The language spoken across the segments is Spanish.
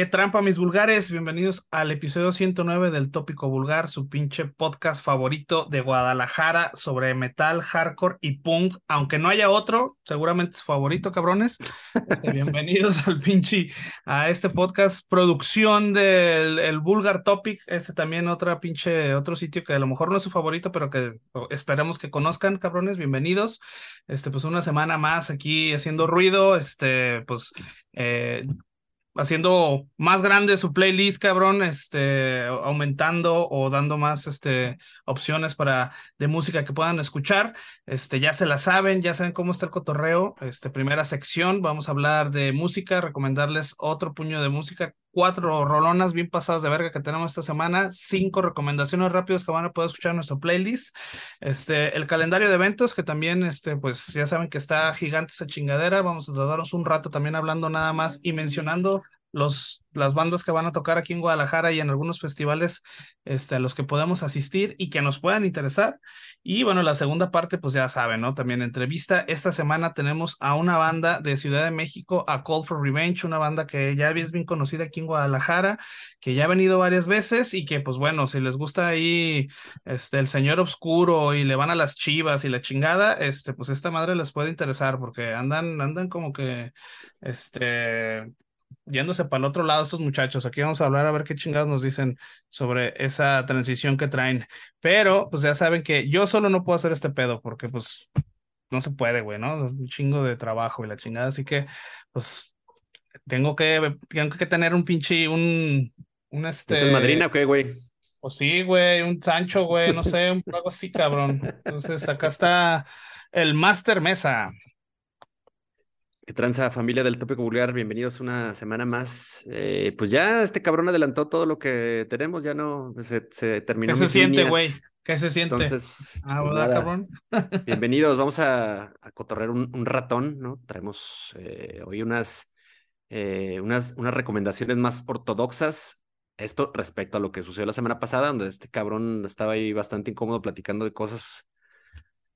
Qué trampa, mis vulgares. Bienvenidos al episodio 109 del Tópico Vulgar, su pinche podcast favorito de Guadalajara sobre metal, hardcore y punk. Aunque no haya otro, seguramente es favorito, cabrones. Este, bienvenidos al pinche, a este podcast, producción del el Vulgar Topic. Este también otra pinche, otro sitio que a lo mejor no es su favorito, pero que esperamos que conozcan, cabrones. Bienvenidos. Este, pues una semana más aquí haciendo ruido. Este, pues. Eh, haciendo más grande su playlist, cabrón, este, aumentando o dando más este, opciones para de música que puedan escuchar. Este, ya se la saben, ya saben cómo está el cotorreo. Este, primera sección, vamos a hablar de música, recomendarles otro puño de música, cuatro rolonas bien pasadas de verga que tenemos esta semana, cinco recomendaciones rápidas que van a poder escuchar en nuestro playlist. Este, el calendario de eventos que también, este, pues ya saben que está gigante esa chingadera. Vamos a darnos un rato también hablando nada más y mencionando los, las bandas que van a tocar aquí en Guadalajara y en algunos festivales este, a los que podemos asistir y que nos puedan interesar. Y bueno, la segunda parte, pues ya saben, ¿no? También entrevista. Esta semana tenemos a una banda de Ciudad de México, a Call for Revenge, una banda que ya es bien conocida aquí en Guadalajara, que ya ha venido varias veces y que, pues bueno, si les gusta ahí este, el señor oscuro y le van a las chivas y la chingada, este, pues esta madre les puede interesar porque andan, andan como que, este, yéndose para el otro lado estos muchachos. Aquí vamos a hablar a ver qué chingados nos dicen sobre esa transición que traen. Pero, pues ya saben que yo solo no puedo hacer este pedo porque, pues, no se puede, güey, ¿no? Un chingo de trabajo y la chingada. Así que, pues, tengo que, tengo que tener un pinche, un, un este... ¿Es madrina o qué, güey? Pues sí, güey, un Sancho, güey, no sé, un algo así, cabrón. Entonces, acá está el Master Mesa. ¿Qué tranza, familia del Tópico Vulgar? Bienvenidos una semana más. Eh, pues ya este cabrón adelantó todo lo que tenemos, ya no se, se terminó. ¿Qué se siente, güey? ¿Qué se siente? Entonces, ah, pues ¿verdad, cabrón? bienvenidos. Vamos a, a cotorrear un, un, ratón, ¿no? Traemos eh, hoy unas, eh, unas, unas recomendaciones más ortodoxas. Esto respecto a lo que sucedió la semana pasada, donde este cabrón estaba ahí bastante incómodo platicando de cosas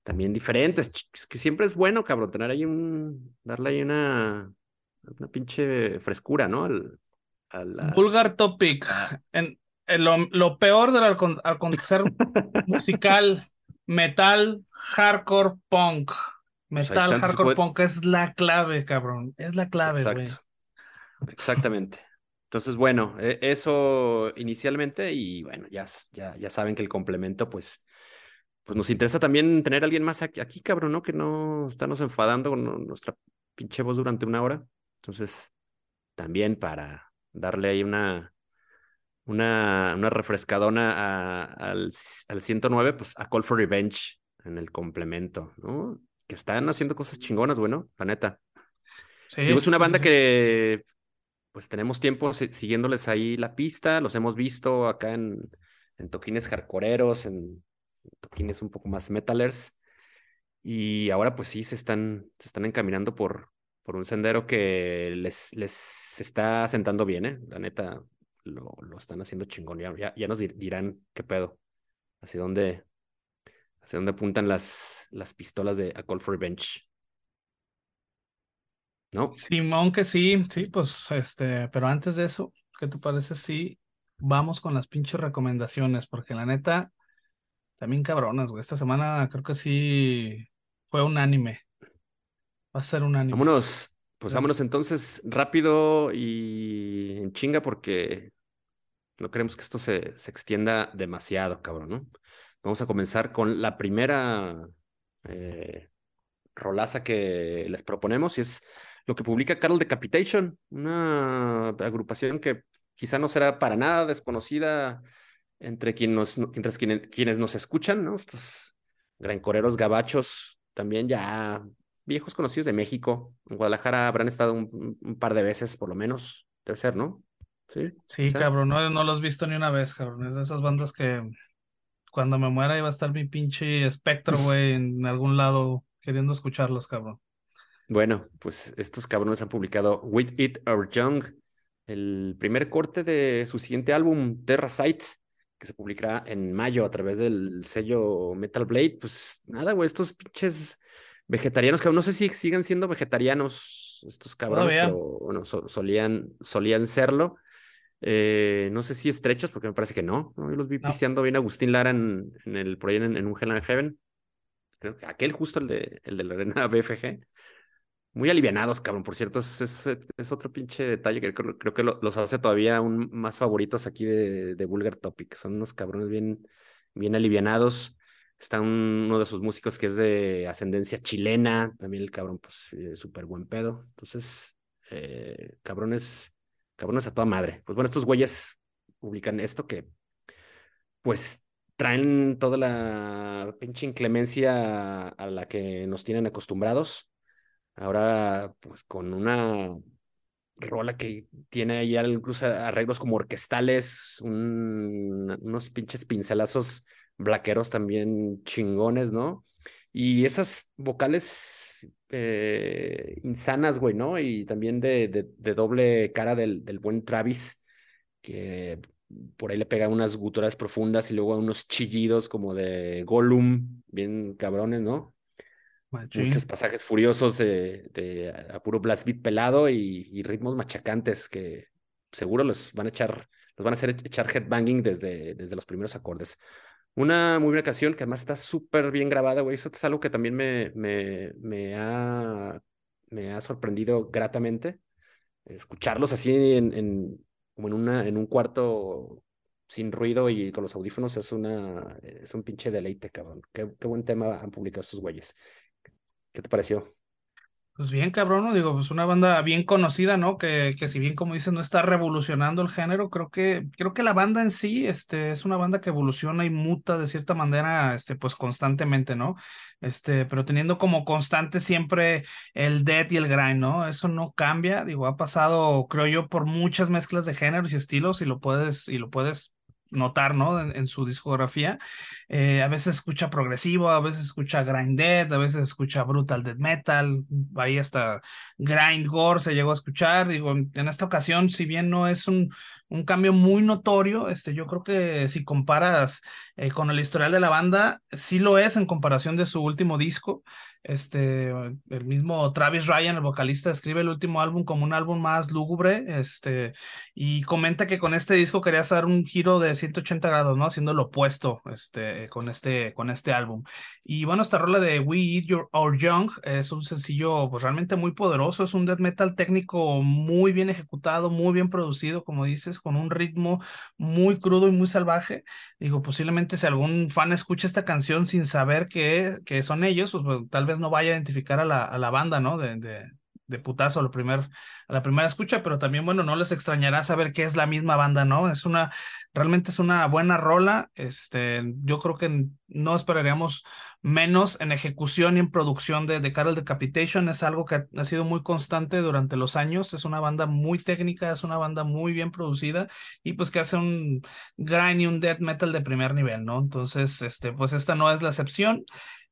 también diferentes. Es que siempre es bueno, cabrón, tener ahí un, darle ahí una, una pinche frescura, ¿no? Al, Vulgar topic. En, lo, lo, peor del acontecer musical, metal, hardcore, punk. Pues metal, hardcore, punk es la clave, cabrón. Es la clave, Exacto. Exactamente. Entonces, bueno, e, eso inicialmente y bueno, ya, ya, ya saben que el complemento, pues, pues nos interesa también tener a alguien más aquí, aquí, cabrón, ¿no? Que no estarnos enfadando con nuestra pinche voz durante una hora. Entonces, también para darle ahí una, una, una refrescadona al, al 109, pues a Call for Revenge en el complemento, ¿no? Que están haciendo cosas chingonas, bueno, la neta. Sí, Digo, es una banda sí, sí. que pues tenemos tiempo siguiéndoles ahí la pista, los hemos visto acá en, en toquines hardcoreeros, en toquines un poco más metalers. Y ahora pues sí se están, se están encaminando por, por un sendero que les, les está sentando bien, ¿eh? La neta, lo, lo están haciendo chingón. Ya, ya, nos dirán qué pedo. Hacia dónde, hacia dónde apuntan las, las pistolas de A Call for Revenge. ¿No? Simón, que sí, sí, pues este, pero antes de eso, ¿qué te parece si vamos con las pinches recomendaciones? Porque la neta, también cabronas, güey. Esta semana creo que sí fue un anime. Va a ser un anime. Vámonos, pues vámonos entonces rápido y en chinga porque no queremos que esto se, se extienda demasiado, cabrón, ¿no? Vamos a comenzar con la primera eh, rolaza que les proponemos y es lo que publica Carol Decapitation, una agrupación que quizá no será para nada desconocida entre quien nos, quienes, quienes nos escuchan, ¿no? Estos grancoreros gabachos, también ya viejos conocidos de México. En Guadalajara habrán estado un, un par de veces, por lo menos, debe ser, ¿no? Sí, sí cabrón, no, no los he visto ni una vez, cabrón. Es de esas bandas que cuando me muera iba a estar mi pinche espectro, güey, en algún lado queriendo escucharlos, cabrón. Bueno, pues estos cabrones han publicado With It or Young, el primer corte de su siguiente álbum, Terra Sight, que se publicará en mayo a través del sello Metal Blade. Pues nada, güey, estos pinches vegetarianos, que no sé si sigan siendo vegetarianos estos cabrones, pero bueno, so, solían, solían serlo. Eh, no sé si estrechos, porque me parece que no. ¿no? Yo los vi No. pisteando bien a Agustín Lara en, en el, por ahí en, en un Hell and Heaven. Creo que aquel justo el de, el de la arena BFG. Muy alivianados, cabrón. Por cierto, es, es, otro pinche detalle que creo, creo que lo- los hace todavía aún más favoritos aquí de, de Vulgar Topic. Son unos cabrones bien, bien alivianados. Está un- uno de sus músicos que es de ascendencia chilena. También el cabrón, pues, eh, súper buen pedo. Entonces, eh, cabrones, cabrones a toda madre. Pues bueno, estos güeyes publican esto que, pues, traen toda la pinche inclemencia a la que nos tienen acostumbrados. Ahora, pues con una rola que tiene ahí incluso arreglos como orquestales, un- unos pinches pincelazos blaqueros también chingones, ¿no? Y esas vocales eh, insanas, güey, ¿no? Y también de, de, doble cara del, del buen Travis, que por ahí le pega unas guturales profundas y luego unos chillidos como de Gollum, bien cabrones, ¿no? Machín. muchos pasajes furiosos de, de a puro blast beat pelado y, y ritmos machacantes que seguro los van a echar, los van a hacer echar headbanging desde, desde los primeros acordes. Una muy buena canción que además está súper bien grabada, güey. Eso es algo que también me, me, me, ha, me ha sorprendido gratamente. Escucharlos así en, en, como en, una, en un cuarto sin ruido y con los audífonos es, una, es un pinche deleite, cabrón. Qué, qué buen tema han publicado estos güeyes. ¿Qué te pareció? Pues bien, cabrón, ¿no? Digo, pues una banda bien conocida, ¿no? Que, que si bien, como dices, no está revolucionando el género, creo que, creo que la banda en sí, este, es una banda que evoluciona y muta de cierta manera, este, pues constantemente, ¿no? Este, pero teniendo como constante siempre el death y el grind, ¿no? Eso no cambia, digo, ha pasado, creo yo, por muchas mezclas de géneros y estilos y lo puedes, y lo puedes notar, ¿no? En, su discografía. Eh, a veces escucha progresivo, a veces escucha grind death, a veces escucha brutal death metal, ahí hasta grind gore se llegó a escuchar. Digo, en esta ocasión, si bien no es un, cambio muy notorio, este, yo creo que si comparas eh, con el historial de la banda, sí lo es en comparación de su último disco. Este, el mismo Travis Ryan, el vocalista, describe el último álbum como un álbum más lúgubre, este, y comenta que con este disco quería hacer un giro de 180 grados, ¿no? Haciendo lo opuesto, este, con este, con este álbum. Y bueno, esta rola de We Eat Your Our Young es un sencillo, pues realmente muy poderoso, es un death metal técnico muy bien ejecutado, muy bien producido, como dices, con un ritmo muy crudo y muy salvaje. Digo, posiblemente si algún fan escucha esta canción sin saber que, que son ellos, pues, tal vez no vaya a identificar a la, a la banda, ¿no? De putazo a, lo la primera escucha, pero también, bueno, no les extrañará saber que es la misma banda, ¿no? Es una, realmente es una buena rola, este, yo creo que no esperaríamos menos en ejecución y en producción de, de Carol Decapitation, es algo que ha, ha, sido muy constante durante los años, es una banda muy técnica, es una banda muy bien producida y pues que hace un grind y un death metal de primer nivel, ¿no? Entonces, este, pues esta no es la excepción.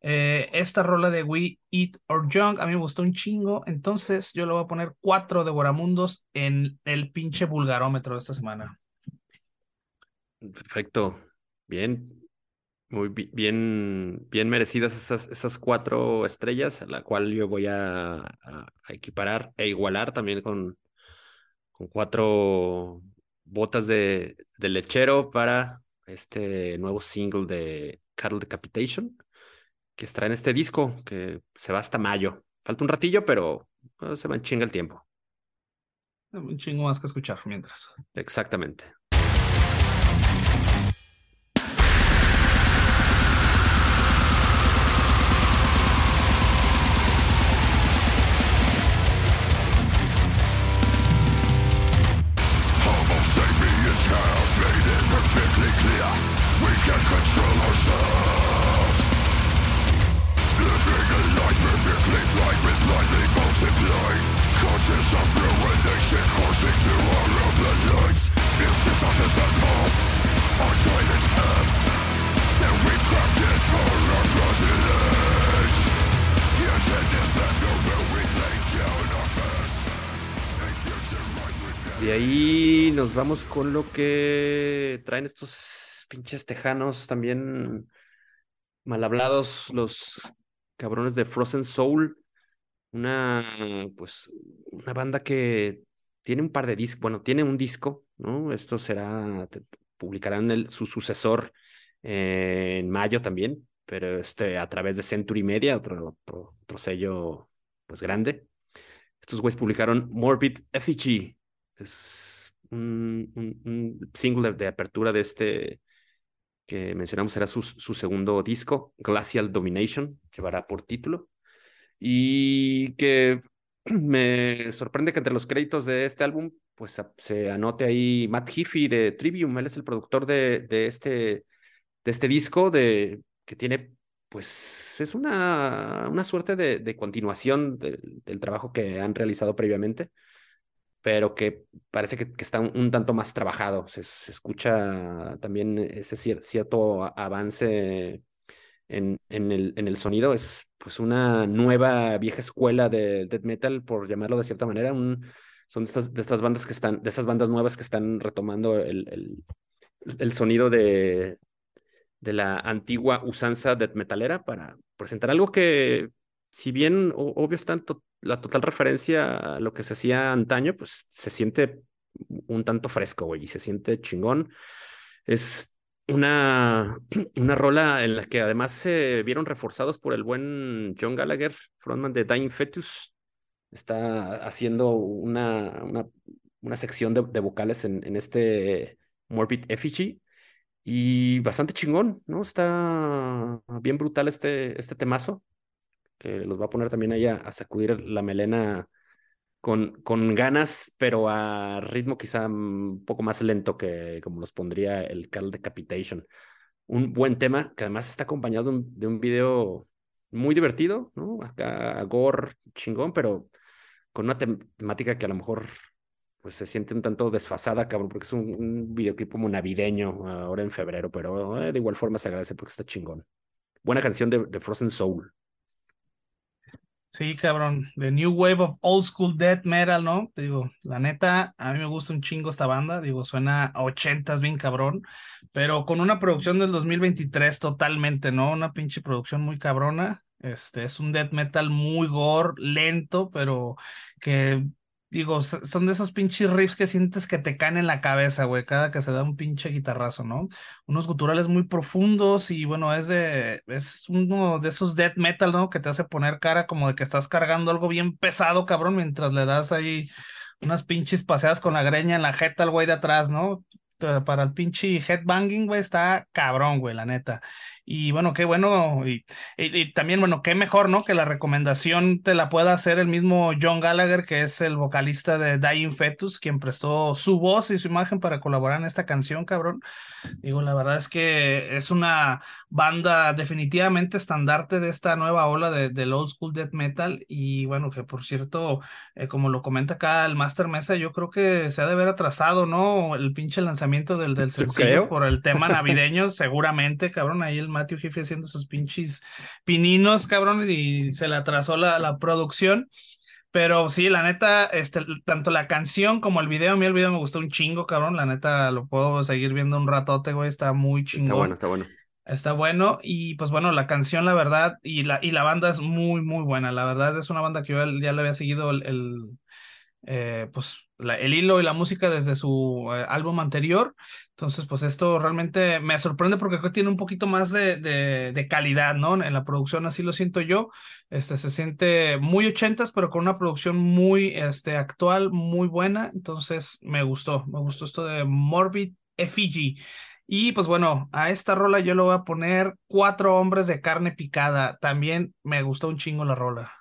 Eh, esta rola de We Eat Our Young a mí me gustó un chingo, entonces yo le voy a poner cuatro devoramundos en el pinche vulgarómetro de esta semana. Perfecto, bien, muy bien, bien merecidas esas, esas cuatro estrellas, a la cual yo voy a, equiparar e igualar también con, con cuatro botas de, de lechero para este nuevo single de Cattle Decapitation que estará en este disco, que se va hasta mayo. Falta un ratillo, pero pues, se va en chinga el tiempo. Un chingo más que escuchar mientras. Exactamente. Vamos con lo que traen estos pinches tejanos también mal hablados, los cabrones de Frozen Soul, una pues una banda que tiene un par de discos, bueno, tiene un disco, ¿no? Esto será, publicarán el, su sucesor en mayo también, pero este a través de Century Media, otro, otro, sello pues grande. Estos güeyes publicaron Morbid Effigy, es un, un, single de, apertura de este que mencionamos, será su, su segundo disco, Glacial Domination, llevará por título, y que me sorprende que entre los créditos de este álbum, pues se anote ahí Matt Heafy de Trivium, él es el productor de, de, este, de este disco, de, que tiene, pues es una, una suerte de, de continuación del trabajo que han realizado previamente, pero que parece que, que está un, tanto más trabajado, se, escucha también ese cierto avance en, el, sonido. Es pues una nueva vieja escuela de death metal, por llamarlo de cierta manera. Son de estas, de estas bandas que están, de esas bandas nuevas que están retomando el, sonido de, la antigua usanza death metalera para presentar algo que, si bien obvio está la total referencia a lo que se hacía antaño, pues se siente un tanto fresco, güey, y se siente chingón. Es una, una rola en la que además se vieron reforzados por el buen John Gallagher, frontman de Dying Fetus. Está haciendo una, una, una sección de, vocales en, en, este Morbid Effigy y bastante chingón, ¿no? Está bien brutal este, este temazo que los va a poner también ahí a, sacudir la melena con, con ganas, pero a ritmo quizá un poco más lento que como los pondría el Carl Decapitation. Un buen tema que además está acompañado de un, video muy divertido, ¿no? Acá gore chingón, pero con una temática que a lo mejor pues se siente un tanto desfasada, cabrón, porque es un, videoclip como navideño ahora en febrero, pero eh, de igual forma se agradece porque está chingón. Buena canción de Frozen Soul. Sí, cabrón, The New Wave of Old School Death Metal, ¿no? Digo, la neta, a mí me gusta un chingo esta banda, digo, suena a ochentas bien cabrón, pero con una producción del 2023 totalmente, ¿no? Una pinche producción muy cabrona, este, es un death metal muy gore, lento, pero que digo, son de esos pinches riffs que sientes que te caen en la cabeza, güey, cada que se da un pinche guitarrazo, ¿no? Unos guturales muy profundos y bueno, es de, es uno de esos death metal, ¿no? Que te hace poner cara como de que estás cargando algo bien pesado, cabrón, mientras le das ahí unas pinches paseadas con la greña en la jeta al güey de atrás, ¿no? para el pinche headbanging, güey, está cabrón, güey, la neta. Y bueno, qué bueno, y, y, también, bueno, qué mejor, ¿no? Que la recomendación te la pueda hacer el mismo John Gallagher, que es el vocalista de Dying Fetus, quien prestó su voz y su imagen para colaborar en esta canción, cabrón. Digo, la verdad es que es una banda definitivamente estandarte de esta nueva ola de, del old school death metal. Y bueno, que por cierto, eh, como lo comenta acá el Master Mesa, yo creo que se ha de haber atrasado, ¿no? El pinche lanzamiento del, del sencillo por el tema navideño, seguramente, cabrón. Ahí el Matthew Jefe haciendo sus pinches pininos, cabrón, y se le atrasó la, la producción. Pero sí, la neta, este, tanto la canción como el video, a mí el video me gustó un chingo, cabrón. La neta, lo puedo seguir viendo un ratote, güey. Está muy chingón. Está bueno, está bueno. Está bueno. Y pues bueno, la canción, la verdad, y la, y la banda es muy, muy buena. La verdad, es una banda que yo ya le había seguido el, eh, pues el hilo y la música desde su eh, álbum anterior. Entonces, pues esto realmente me sorprende porque creo que tiene un poquito más de, de, calidad, ¿no? En la producción, así lo siento yo. Este, se siente muy ochentas, pero con una producción muy este, actual, muy buena. Entonces, me gustó, me gustó esto de Morbid Effigy. Y pues bueno, a esta rola yo le voy a poner cuatro hombres de carne picada. También me gustó un chingo la rola.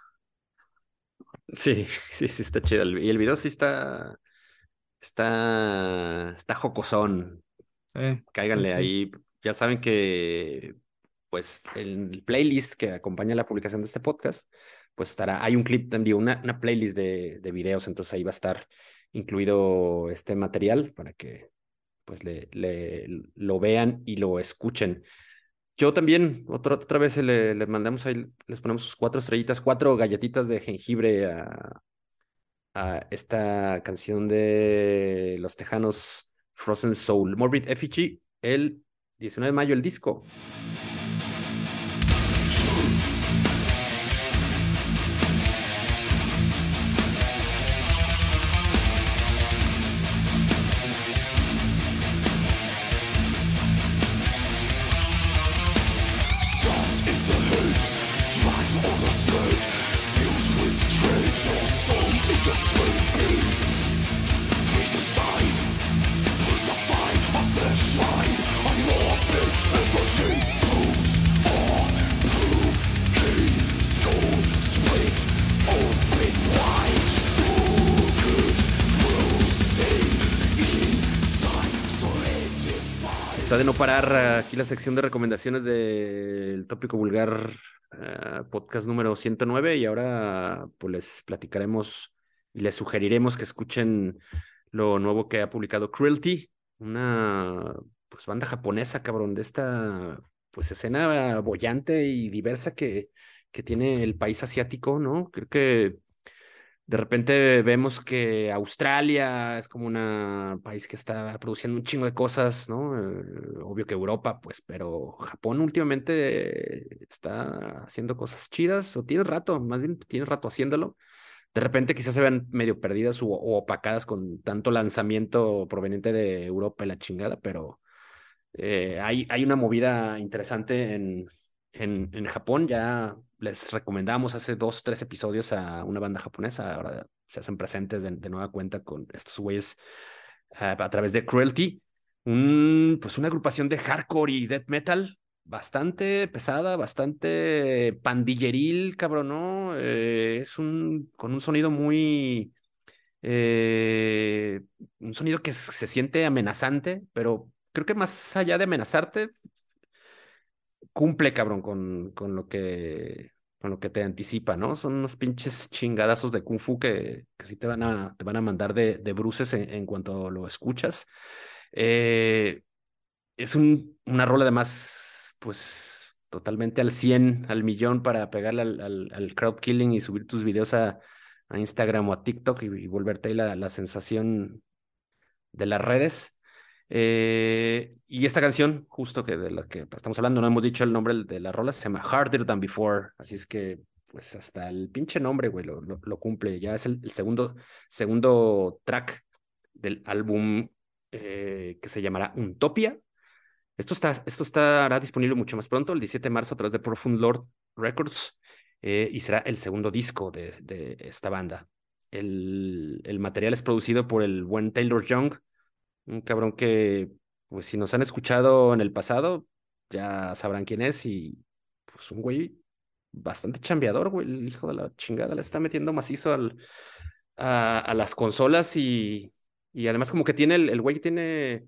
Sí, sí, sí, está chido. Y el video sí está. Está. Está jocosón. Sí, Cáiganle ahí. Ya saben que. Pues el playlist que acompaña la publicación de este podcast, pues estará. Hay un clip también, una, una playlist de, de videos, entonces ahí va a estar incluido este material para que pues le, le lo vean y lo escuchen. Yo también, otra, otra vez le, mandamos ahí, les ponemos sus cuatro estrellitas, cuatro galletitas de jengibre a, a esta canción de los tejanos Frozen Soul. Morbid Effigy, el 19 de mayo, el disco. Parar aquí la sección de recomendaciones del tópico vulgar uh, podcast número 109 y ahora pues les platicaremos y les sugeriremos que escuchen lo nuevo que ha publicado Cruelty, una pues banda japonesa, cabrón, de esta pues escena bollante y diversa que, que tiene el país asiático, ¿no? Creo que de repente vemos que Australia es como un país que está produciendo un chingo de cosas, ¿no? Eh, obvio que Europa, pues, pero Japón últimamente está haciendo cosas chidas, o tiene rato, más bien tiene rato haciéndolo. De repente quizás se vean medio perdidas o, opacadas con tanto lanzamiento proveniente de Europa y la chingada, pero eh, hay, hay una movida interesante en, en, en Japón, ya les recomendamos hace dos, tres episodios a una banda japonesa, ahora se hacen presentes de, nueva cuenta con estos güeyes ah, a través de Cruelty, un, pues una agrupación de hardcore y death metal bastante pesada, bastante pandilleril, cabrón, ¿no? Eh, es un, con un sonido muy, eh, un sonido que se siente amenazante, pero creo que más allá de amenazarte, cumple, cabrón, con, con lo que con lo que te anticipa, ¿no? Son unos pinches chingadazos de kung fu que, que sí te van a, te van a mandar de, de bruces en, cuanto lo escuchas. Eh, es un, una rola además, pues, totalmente al 100, al millón para pegarle al, al, crowd killing y subir tus videos a, a Instagram o a TikTok y, volverte ahí la, la sensación de las redes. Eh, y esta canción, justo que de la que estamos hablando, no hemos dicho el nombre de la rola, se llama Harder Than Before. Así es que, pues hasta el pinche nombre, güey, lo, cumple. Ya es el, segundo, segundo track del álbum eh, que se llamará Untopia. Esto, está, esto estará disponible mucho más pronto, el 17 de marzo, a través de Profound Lord Records, eh, y será el segundo disco de, de esta banda. El, el material es producido por el buen Taylor Young, un cabrón que, pues si nos han escuchado en el pasado, ya sabrán quién es y pues un güey bastante chambeador, güey, el hijo de la chingada, le está metiendo macizo al, a, las consolas y, y además como que tiene, el, el güey tiene,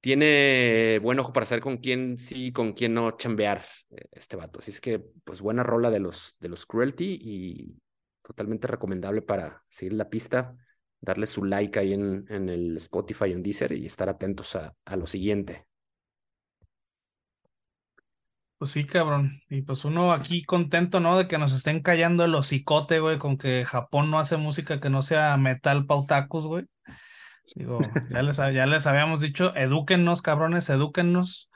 tiene buen ojo para saber con quién sí, con quién no chambear eh, este vato. Así es que, pues buena rola de los, de los Cruelty y totalmente recomendable para seguir la pista darle su like ahí en, en el Spotify, en Deezer y estar atentos a, a lo siguiente. Pues sí, cabrón. Y pues uno aquí contento, ¿no? De que nos estén callando el hocicote, güey, con que Japón no hace música que no sea metal pautacus, güey. Digo, ya les, ya les habíamos dicho, edúquennos, cabrones, edúquennos.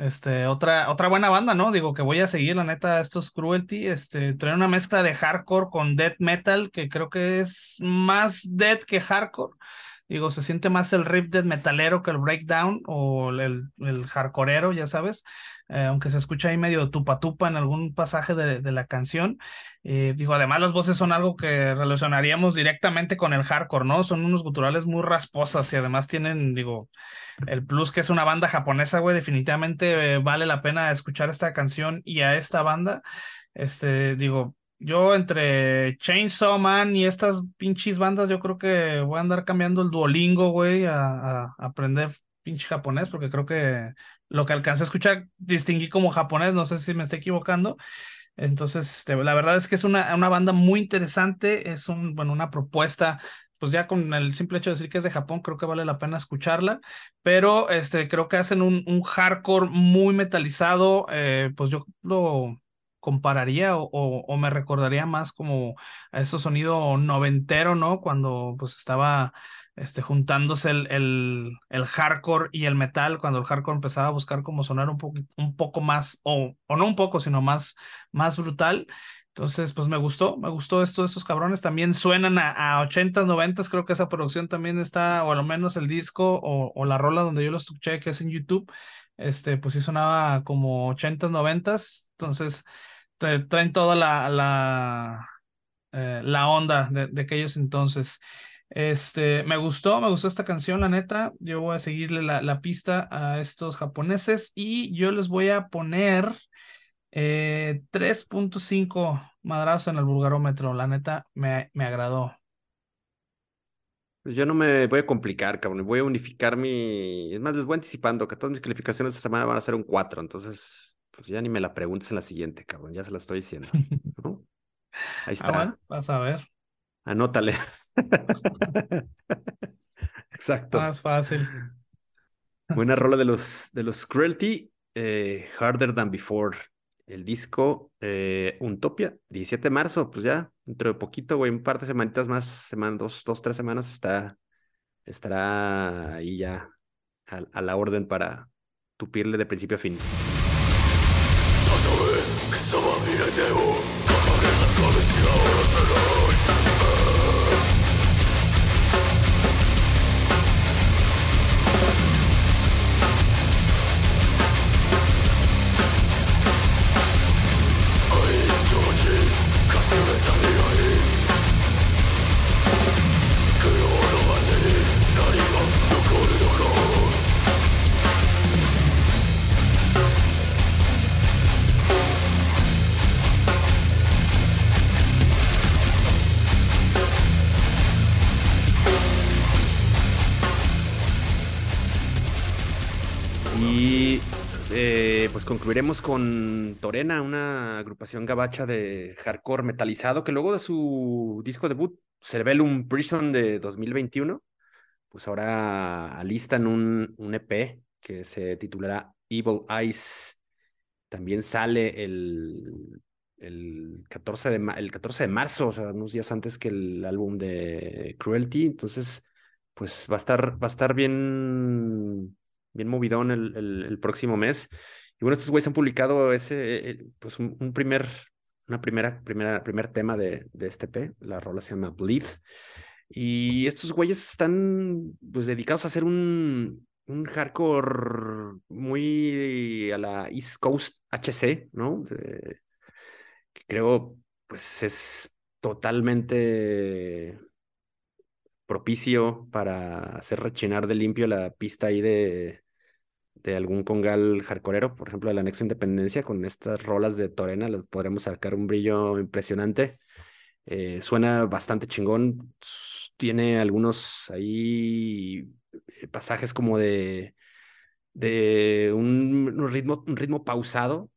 Este, otra, otra buena banda, ¿no? Digo que voy a seguir, la neta, estos Cruelty, este, traen una mezcla de hardcore con death metal, que creo que es más death que hardcore. Digo, se siente más el riff death metalero que el breakdown o el, el hardcoreero, ya sabes, eh, aunque se escucha ahí medio tupa tupa en algún pasaje de, de la canción. Eh, digo, además las voces son algo que relacionaríamos directamente con el hardcore, ¿no? Son unos guturales muy rasposas y además tienen, digo, el plus que es una banda japonesa, güey, definitivamente eh, vale la pena escuchar esta canción y a esta banda. Este, digo, yo entre Chainsaw Man y estas pinches bandas, yo creo que voy a andar cambiando el Duolingo, güey, a, a aprender pinche japonés, porque creo que lo que alcancé a escuchar distinguí como japonés, no sé si me estoy equivocando. Entonces, este, la verdad es que es una, una banda muy interesante, es un, bueno, una propuesta pues ya con el simple hecho de decir que es de Japón, creo que vale la pena escucharla, pero este, creo que hacen un, un hardcore muy metalizado, eh, pues yo lo compararía o, o, me recordaría más como a ese sonido noventero, ¿no? Cuando pues estaba este, juntándose el, el, el, hardcore y el metal, cuando el hardcore empezaba a buscar como sonar un, poco un poco más, o, o no un poco, sino más, más brutal. Entonces, pues me gustó, me gustó esto, estos cabrones también suenan a, a 80s, 90 creo que esa producción también está, o al menos el disco o, o la rola donde yo lo escuché, que es en YouTube, este, pues sí sonaba como 80s, 90s, entonces traen toda la, la, eh, la onda de, de, aquellos entonces. Este, me gustó, me gustó esta canción, la neta. Yo voy a seguirle la, la pista a estos japoneses y yo les voy a poner eh, 3.5 madrazos en el vulgarómetro. La neta me, me agradó. Pues yo no me voy a complicar, cabrón. Voy a unificar mi. Es más, les voy anticipando que todas mis calificaciones esta semana van a ser un 4. Entonces, pues ya ni me la preguntes en la siguiente, cabrón. Ya se la estoy diciendo. ¿no? Ahí Ah, está. bueno, vas a ver. Anótale. Exacto. Más fácil. Buena rola de los, de los Cruelty. eh, Harder Than Before. El disco eh, Untopia, 17 de marzo, pues ya, dentro de poquito, güey, un par de semanitas más, semana, dos, dos, tres semanas, está, estará ahí ya a, a la orden para tupirle de principio a fin. Chosen. Concluiremos con Torena, una agrupación gabacha de hardcore metalizado que luego de su disco debut, Cerebellum Prison de 2021, pues ahora alistan un, un EP que se titulará Evil Eyes. También sale el, el, 14 de el 14 de marzo, o sea, unos días antes que el álbum de Cruelty. Entonces, pues va a estar, va a estar bien, bien movidón el, el próximo mes. Y bueno, estos güeyes han publicado ese, eh, pues un, un primer, una primera, primera, primer tema de, de este EP. La rola se llama Bleed. Y estos güeyes están pues dedicados a hacer un, un hardcore muy a la East Coast HC, ¿no? De- que creo pues es totalmente propicio para hacer rechinar de limpio la pista ahí de, de algún congal hardcoreero, por ejemplo, el anexo Independencia, con estas rolas de Torena, les podremos sacar un brillo impresionante. Eh, suena bastante chingón, tiene algunos ahí eh, pasajes como de, de un, ritmo, un ritmo pausado,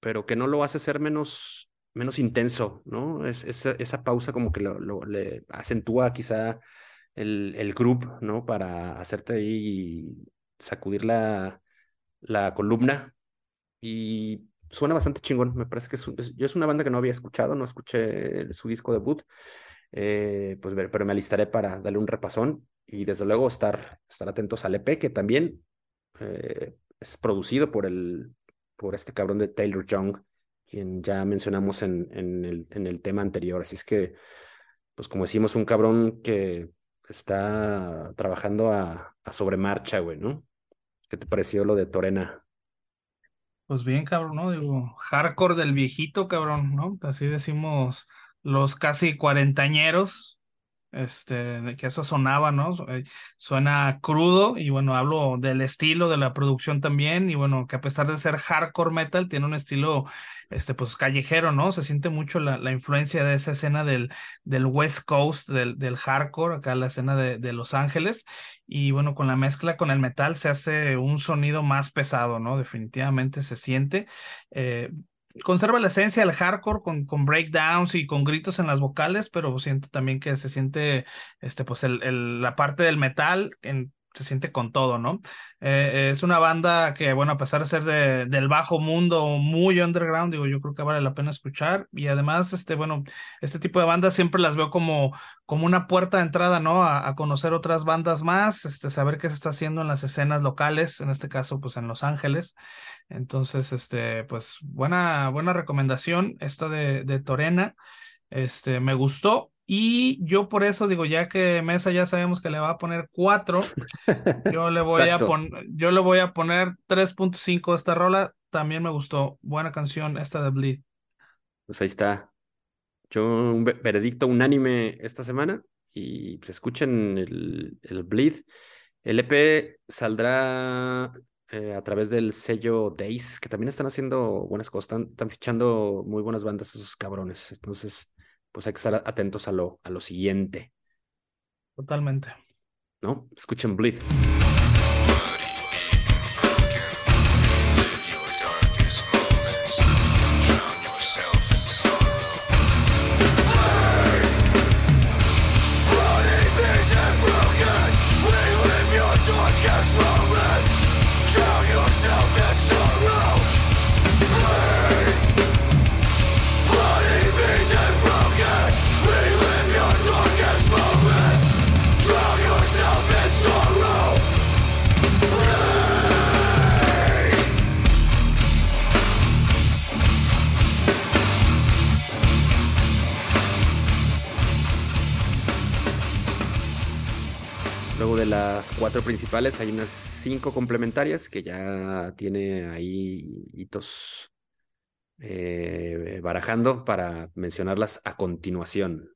pero que no lo hace ser menos, menos intenso, ¿no? Es, esa, esa pausa como que lo, lo- le acentúa quizá el, el groove, ¿no? Para hacerte ahí sacudir la, la columna y suena bastante chingón. Me parece que es, una banda que no había escuchado, no escuché su disco debut, eh, pues pero me alistaré para darle un repasón y desde luego estar, estar atentos al EP que también eh, es producido por el por este cabrón de Taylor Young, quien ya mencionamos en, en el, en el tema anterior. Así es que, pues como decimos, un cabrón que está trabajando a, a sobremarcha, güey, ¿no? ¿Qué te pareció lo de Torena? Pues bien, cabrón, ¿no? Digo, hardcore del viejito, cabrón, ¿no? Así decimos los casi cuarentañeros, este, que eso sonaba, ¿no? Eh, Suena crudo y bueno, hablo del estilo, de la producción también y bueno, que a pesar de ser hardcore metal, tiene un estilo, este, pues callejero, ¿no? Se siente mucho la, la influencia de esa escena del, del West Coast, del, del hardcore, acá la escena de, de Los Ángeles y bueno, con la mezcla con el metal se hace un sonido más pesado, ¿no? Definitivamente se siente. eh, conserva la esencia del hardcore con, con breakdowns y con gritos en las vocales, pero siento también que se siente, este, pues, el, el- la parte del metal en- se siente con todo, ¿no? Eh, es una banda que, bueno, a pesar de ser de- del bajo mundo, muy underground, digo, yo creo que vale la pena escuchar. Y además, este, bueno, este tipo de bandas siempre las veo como, como una puerta de entrada, ¿no? A, conocer otras bandas más, este, saber qué se está haciendo en las escenas locales, en este caso, pues en Los Ángeles. Entonces, este, pues buena, buena recomendación esta de, de Torena. Este, me gustó. Y yo por eso digo, ya que Mesa ya sabemos que le va a poner 4, yo le voy a poner, yo le voy a poner 3.5 a esta rola. También me gustó. Buena canción esta de Bleed. Pues ahí está. Yo un ve- veredicto unánime esta semana y pues escuchen el, el Bleed. El EP saldrá eh, a través del sello Days, que también están haciendo buenas cosas, están, están fichando muy buenas bandas esos cabrones. Entonces, pues hay que estar atentos a lo, a lo siguiente. Totalmente. ¿no? Escuchen Bleed. Las cuatro principales hay unas cinco complementarias que ya tiene ahí hitos eh, barajando para mencionarlas a continuación.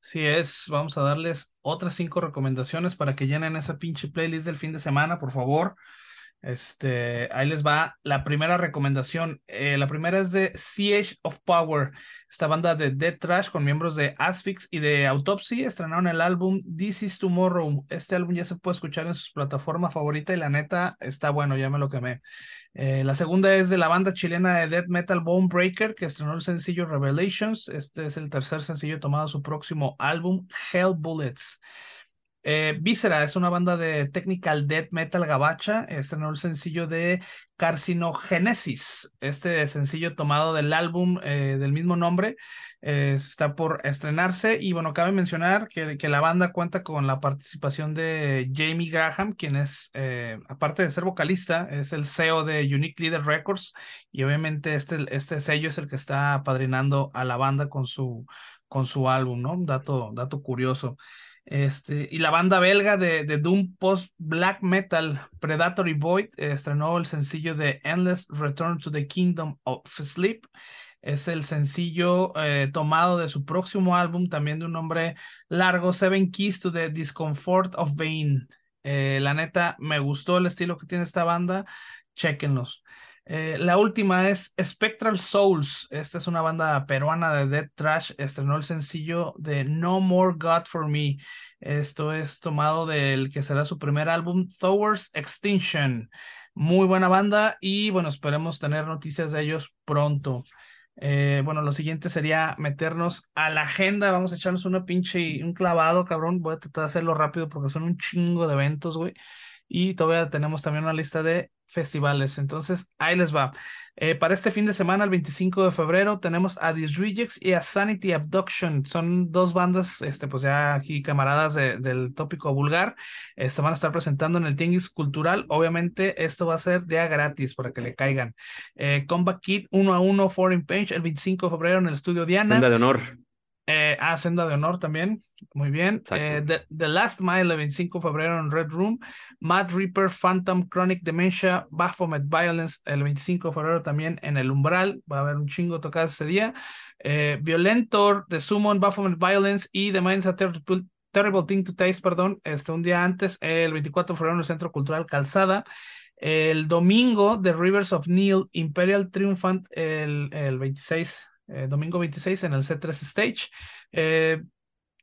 Sí es, vamos a darles otras cinco recomendaciones para que llenen esa pinche playlist del fin de semana, por favor. Este, ahí les va la primera recomendación. Eh, la primera es de Siege of Power, esta banda de Dead Trash con miembros de Asphyx y de Autopsy. Estrenaron el álbum This is Tomorrow. Este álbum ya se puede escuchar en sus plataformas favoritas y la neta está bueno, ya me lo quemé. Eh, la segunda es de la banda chilena de death metal Bone Breaker, que estrenó el sencillo Revelations. Este es el tercer sencillo tomado su próximo álbum, Hell Bullets. Eh, Viscera es una banda de technical death metal gabacha. Estrenó el sencillo de Carcinogenesis. Este sencillo tomado del álbum eh, del mismo nombre eh, está por estrenarse. Y bueno, cabe mencionar que, que, la banda cuenta con la participación de Jamie Graham, quien es, eh, aparte de ser vocalista, es el CEO de Unique Leader Records. Y obviamente este, este sello es el que está apadrinando a la banda con su, con su álbum, ¿no? Dato, dato curioso. Este, y la banda belga de, de, Doom Post Black Metal, Predatory Void, estrenó el sencillo de Endless Return to the Kingdom of Sleep. Es el sencillo eh, tomado de su próximo álbum, también de un nombre largo, Seven Keys to the Discomfort of Bane. Eh, la neta, me gustó el estilo que tiene esta banda, chequenlos. Eh, la última es Spectral Souls. Esta es una banda peruana de Dead Trash. Estrenó el sencillo de No More God for Me. Esto es tomado del que será su primer álbum, Towards Extinction. Muy buena banda y bueno, esperemos tener noticias de ellos pronto. Eh, bueno, lo siguiente sería meternos a la agenda. Vamos a echarnos una pinche, un clavado, cabrón. Voy a tratar de hacerlo rápido porque son un chingo de eventos, güey. Y todavía tenemos también una lista de festivales. Entonces, ahí les va. Eh, para este fin de semana, el 25 de febrero, tenemos a Disrejects y a Sanity Abduction. Son dos bandas, este, pues ya aquí camaradas de, del tópico vulgar. Se van a estar presentando en el Tianguis Cultural. Obviamente, esto va a ser día gratis para que le caigan. Eh, Combat Kit 1 a 1 Foreign Page el 25 de febrero en el estudio Diana. Senda de honor. Ah, Senda de Honor también. Muy bien. Eh, The, The, Last Mile, el 25 de febrero en Red Room. Mad Reaper, Phantom, Chronic Dementia, Baphomet Violence, el 25 de febrero también en el Umbral. Va a haber un chingo tocado ese día. Eh, Violentor, The Summon, Baphomet Violence y The Minds Terrible, Terrible Thing to Taste, perdón, este, un día antes, el 24 de febrero en el Centro Cultural Calzada. El domingo, The Rivers of Neil, Imperial Triumphant, el, el 26 eh, domingo 26 en el C3 Stage. Eh,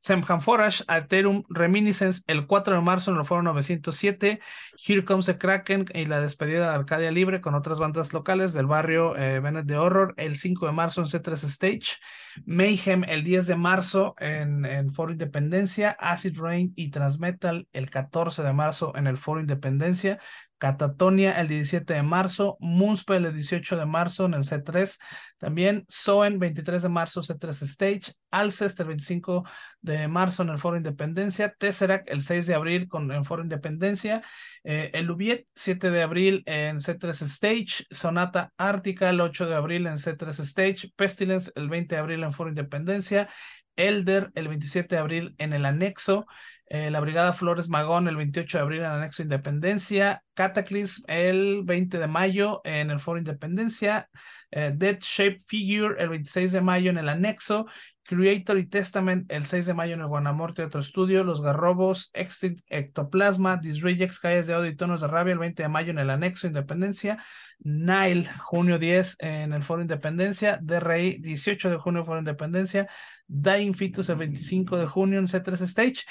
Semhan Forage, Alterum Reminiscence, el 4 de marzo en el Foro 907. Here Comes the Kraken y la despedida de Arcadia Libre con otras bandas locales del barrio eh, Bennett de Horror, el 5 de marzo en C3 Stage. Mayhem, el 10 de marzo en, en Foro Independencia. Acid Rain y Transmetal, el 14 de marzo en el Foro Independencia. Catatonia el 17 de marzo, Moonspell el 18 de marzo en el C3, también Soen 23 de marzo C3 Stage, Alcest el 25 de marzo en el Foro Independencia, Tesseract el 6 de abril con en Foro Independencia, eh, el Lubiet 7 de abril en C3 Stage, Sonata Ártica el 8 de abril en C3 Stage, Pestilence el 20 de abril en Foro Independencia, Elder el 27 de abril en el anexo, eh, la Brigada Flores Magón el 28 de abril en el anexo Independencia, Cataclysm el 20 de mayo en el Foro Independencia, eh, Dead Shape Figure el 26 de mayo en el anexo, Creator y Testament el 6 de mayo en el Guanamorte otro estudio, Los Garrobos, Extinct Ectoplasma, Disrejects, Calles de Audio y Tonos de Rabia el 20 de mayo en el anexo Independencia, Nile junio 10 en el Foro Independencia, DRI 18 de junio Foro Independencia, Dying Fetus el 25 de junio en C3 Stage.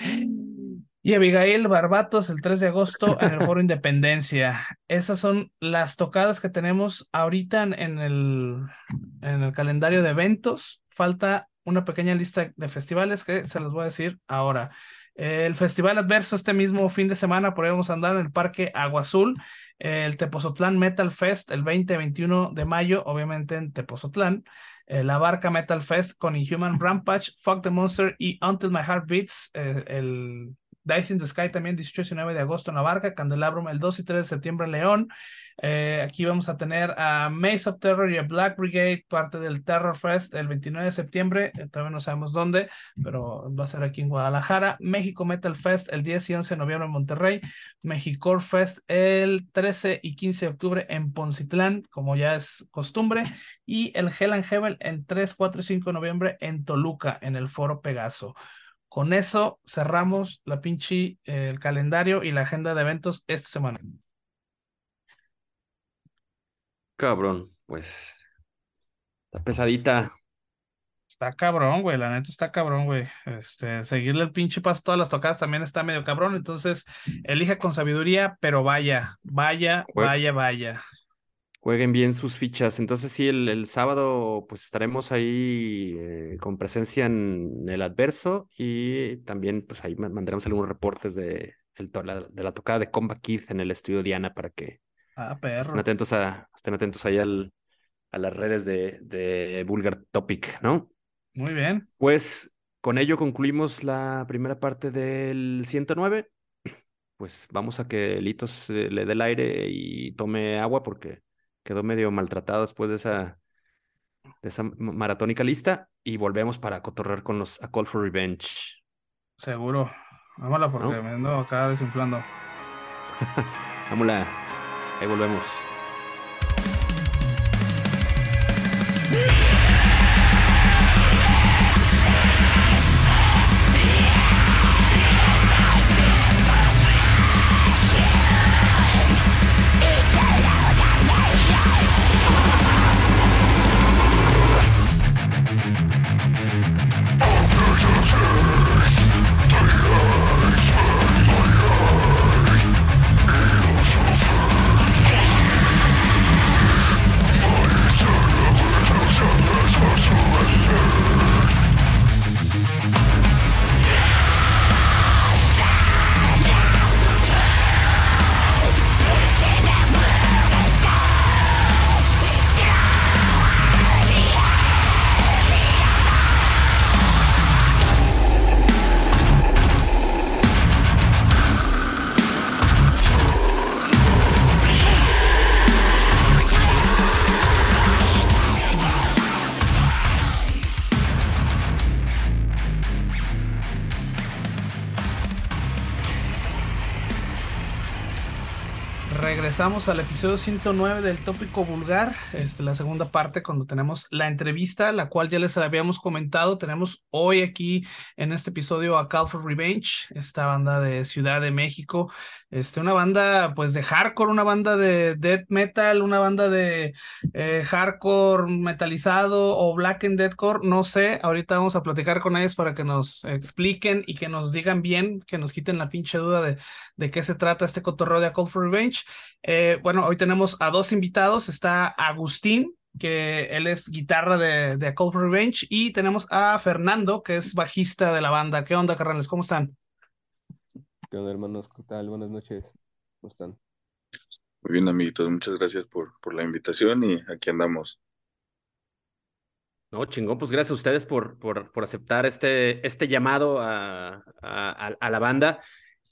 Y Abigail Barbatos el 3 de agosto en el Foro Independencia. Esas son las tocadas que tenemos ahorita en, el, en el calendario de eventos. Falta una pequeña lista de festivales que se los voy a decir ahora. El Festival Adverso este mismo fin de semana, a andar en el Parque Agua Azul, el Tepozotlán Metal Fest el 20-21 de mayo, obviamente en Tepozotlán, eh, la Barca Metal Fest con Inhuman Rampage, Fuck the Monster y Until My Heart Beats, eh, el Dice in the Sky también 18 y 19 de agosto en la barca, Candelabrum el 2 y 3 de septiembre en León. Eh, aquí vamos a tener a Maze of Terror y a Black Brigade, parte del Terror Fest el 29 de septiembre, eh, todavía no sabemos dónde, pero va a ser aquí en Guadalajara. México Metal Fest el 10 y 11 de noviembre en Monterrey. Mexicor Fest el 13 y 15 de octubre en Poncitlán, como ya es costumbre. Y el Hell and Heaven el 3, 4 y 5 de noviembre en Toluca, en el Foro Pegaso. Con eso cerramos la pinche eh, el calendario y la agenda de eventos esta semana. Cabrón, pues. Está pesadita. Está cabrón, güey, la neta está cabrón, güey. Este, seguirle el pinche paso a todas las tocadas también está medio cabrón, entonces elija con sabiduría, pero vaya, vaya, Jue- vaya, vaya. Jueguen bien sus fichas. Entonces, sí, el, el sábado, pues estaremos ahí eh, con presencia en el adverso y también, pues ahí ma- mandaremos algunos reportes de, el la, de la tocada de Combat Kid en el estudio Diana para que Ah, estén atentos a, estén atentos ahí al, a las redes de, de Vulgar Topic, ¿no? Muy bien. Pues con ello concluimos la primera parte del 109. Pues vamos a que Litos eh, le dé el aire y tome agua porque quedó medio maltratado después de esa, de esa ma- maratónica lista y volvemos para cotorrear con los A Call for Revenge. Seguro. Vámonos porque ¿No? me ando acá desinflando. Vámonos, ahí volvemos. Regresamos al episodio 109 del tópico vulgar, este, la segunda parte cuando tenemos la entrevista, la cual ya les habíamos comentado. Tenemos hoy aquí en este episodio a Call for Revenge, esta banda de Ciudad de México, este, una banda pues de hardcore, una banda de death metal, una banda de eh, hardcore metalizado o black and deathcore, no sé. Ahorita vamos a platicar con ellos para que nos expliquen y que nos digan bien, que nos quiten la pinche duda de de qué se trata este cotorreo de A Call for Revenge. Bueno, hoy tenemos a dos invitados. Está Agustín, que él es guitarra de, de A Call for Revenge, y tenemos a Fernando, que es bajista de la banda. ¿Qué onda, carnales? ¿Cómo están? ¿Qué onda, hermanos? ¿Qué tal? Buenas noches. ¿Cómo están? Muy bien, amiguitos, muchas gracias por, por la invitación y aquí andamos. No, chingón, pues gracias a ustedes por, por, por aceptar este, este llamado a- a la banda.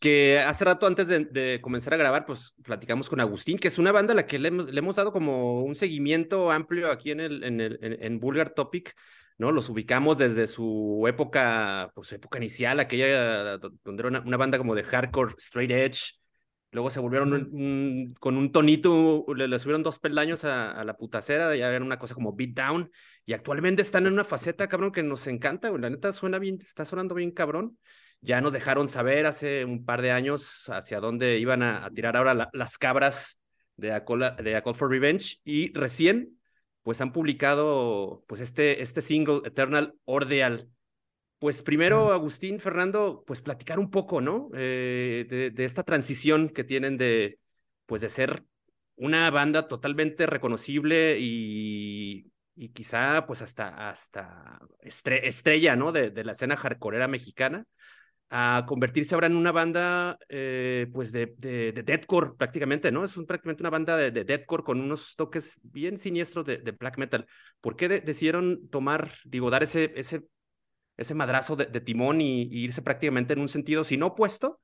Que hace rato, antes de, de comenzar a grabar, pues platicamos con Agustín, que es una banda a la que le hemos, le hemos dado como un seguimiento amplio aquí en, el, en, el, en, en Vulgar Topic, ¿no? Los ubicamos desde su época, pues época inicial, aquella do- donde era una, una banda como de hardcore, straight edge. Luego se volvieron un- un- con un tonito, le, le subieron dos peldaños a, a la putacera, ya era una cosa como beat down. Y actualmente están en una faceta, cabrón, que nos encanta. La neta suena bien, está sonando bien, cabrón. Ya nos dejaron saber hace un par de años hacia dónde iban a, a tirar ahora la- las cabras de A, Call, de A Call for Revenge. Y recién, pues han publicado, pues este, este single, Eternal Ordeal, pues primero, Agustín, Fernando, pues platicar un poco, ¿no? Eh, de, de, esta transición que tienen de, pues de ser una banda totalmente reconocible y, y quizá pues hasta, hasta estrella, ¿no? De, de la escena hardcoreera mexicana a convertirse ahora en una banda, eh, pues, de, de, de, deathcore prácticamente, ¿no? Es un, prácticamente una banda de, de deathcore con unos toques bien siniestros de, black metal. ¿Por qué decidieron tomar, digo, dar ese, ese, ese madrazo de, timón y, irse prácticamente en un sentido, si no opuesto,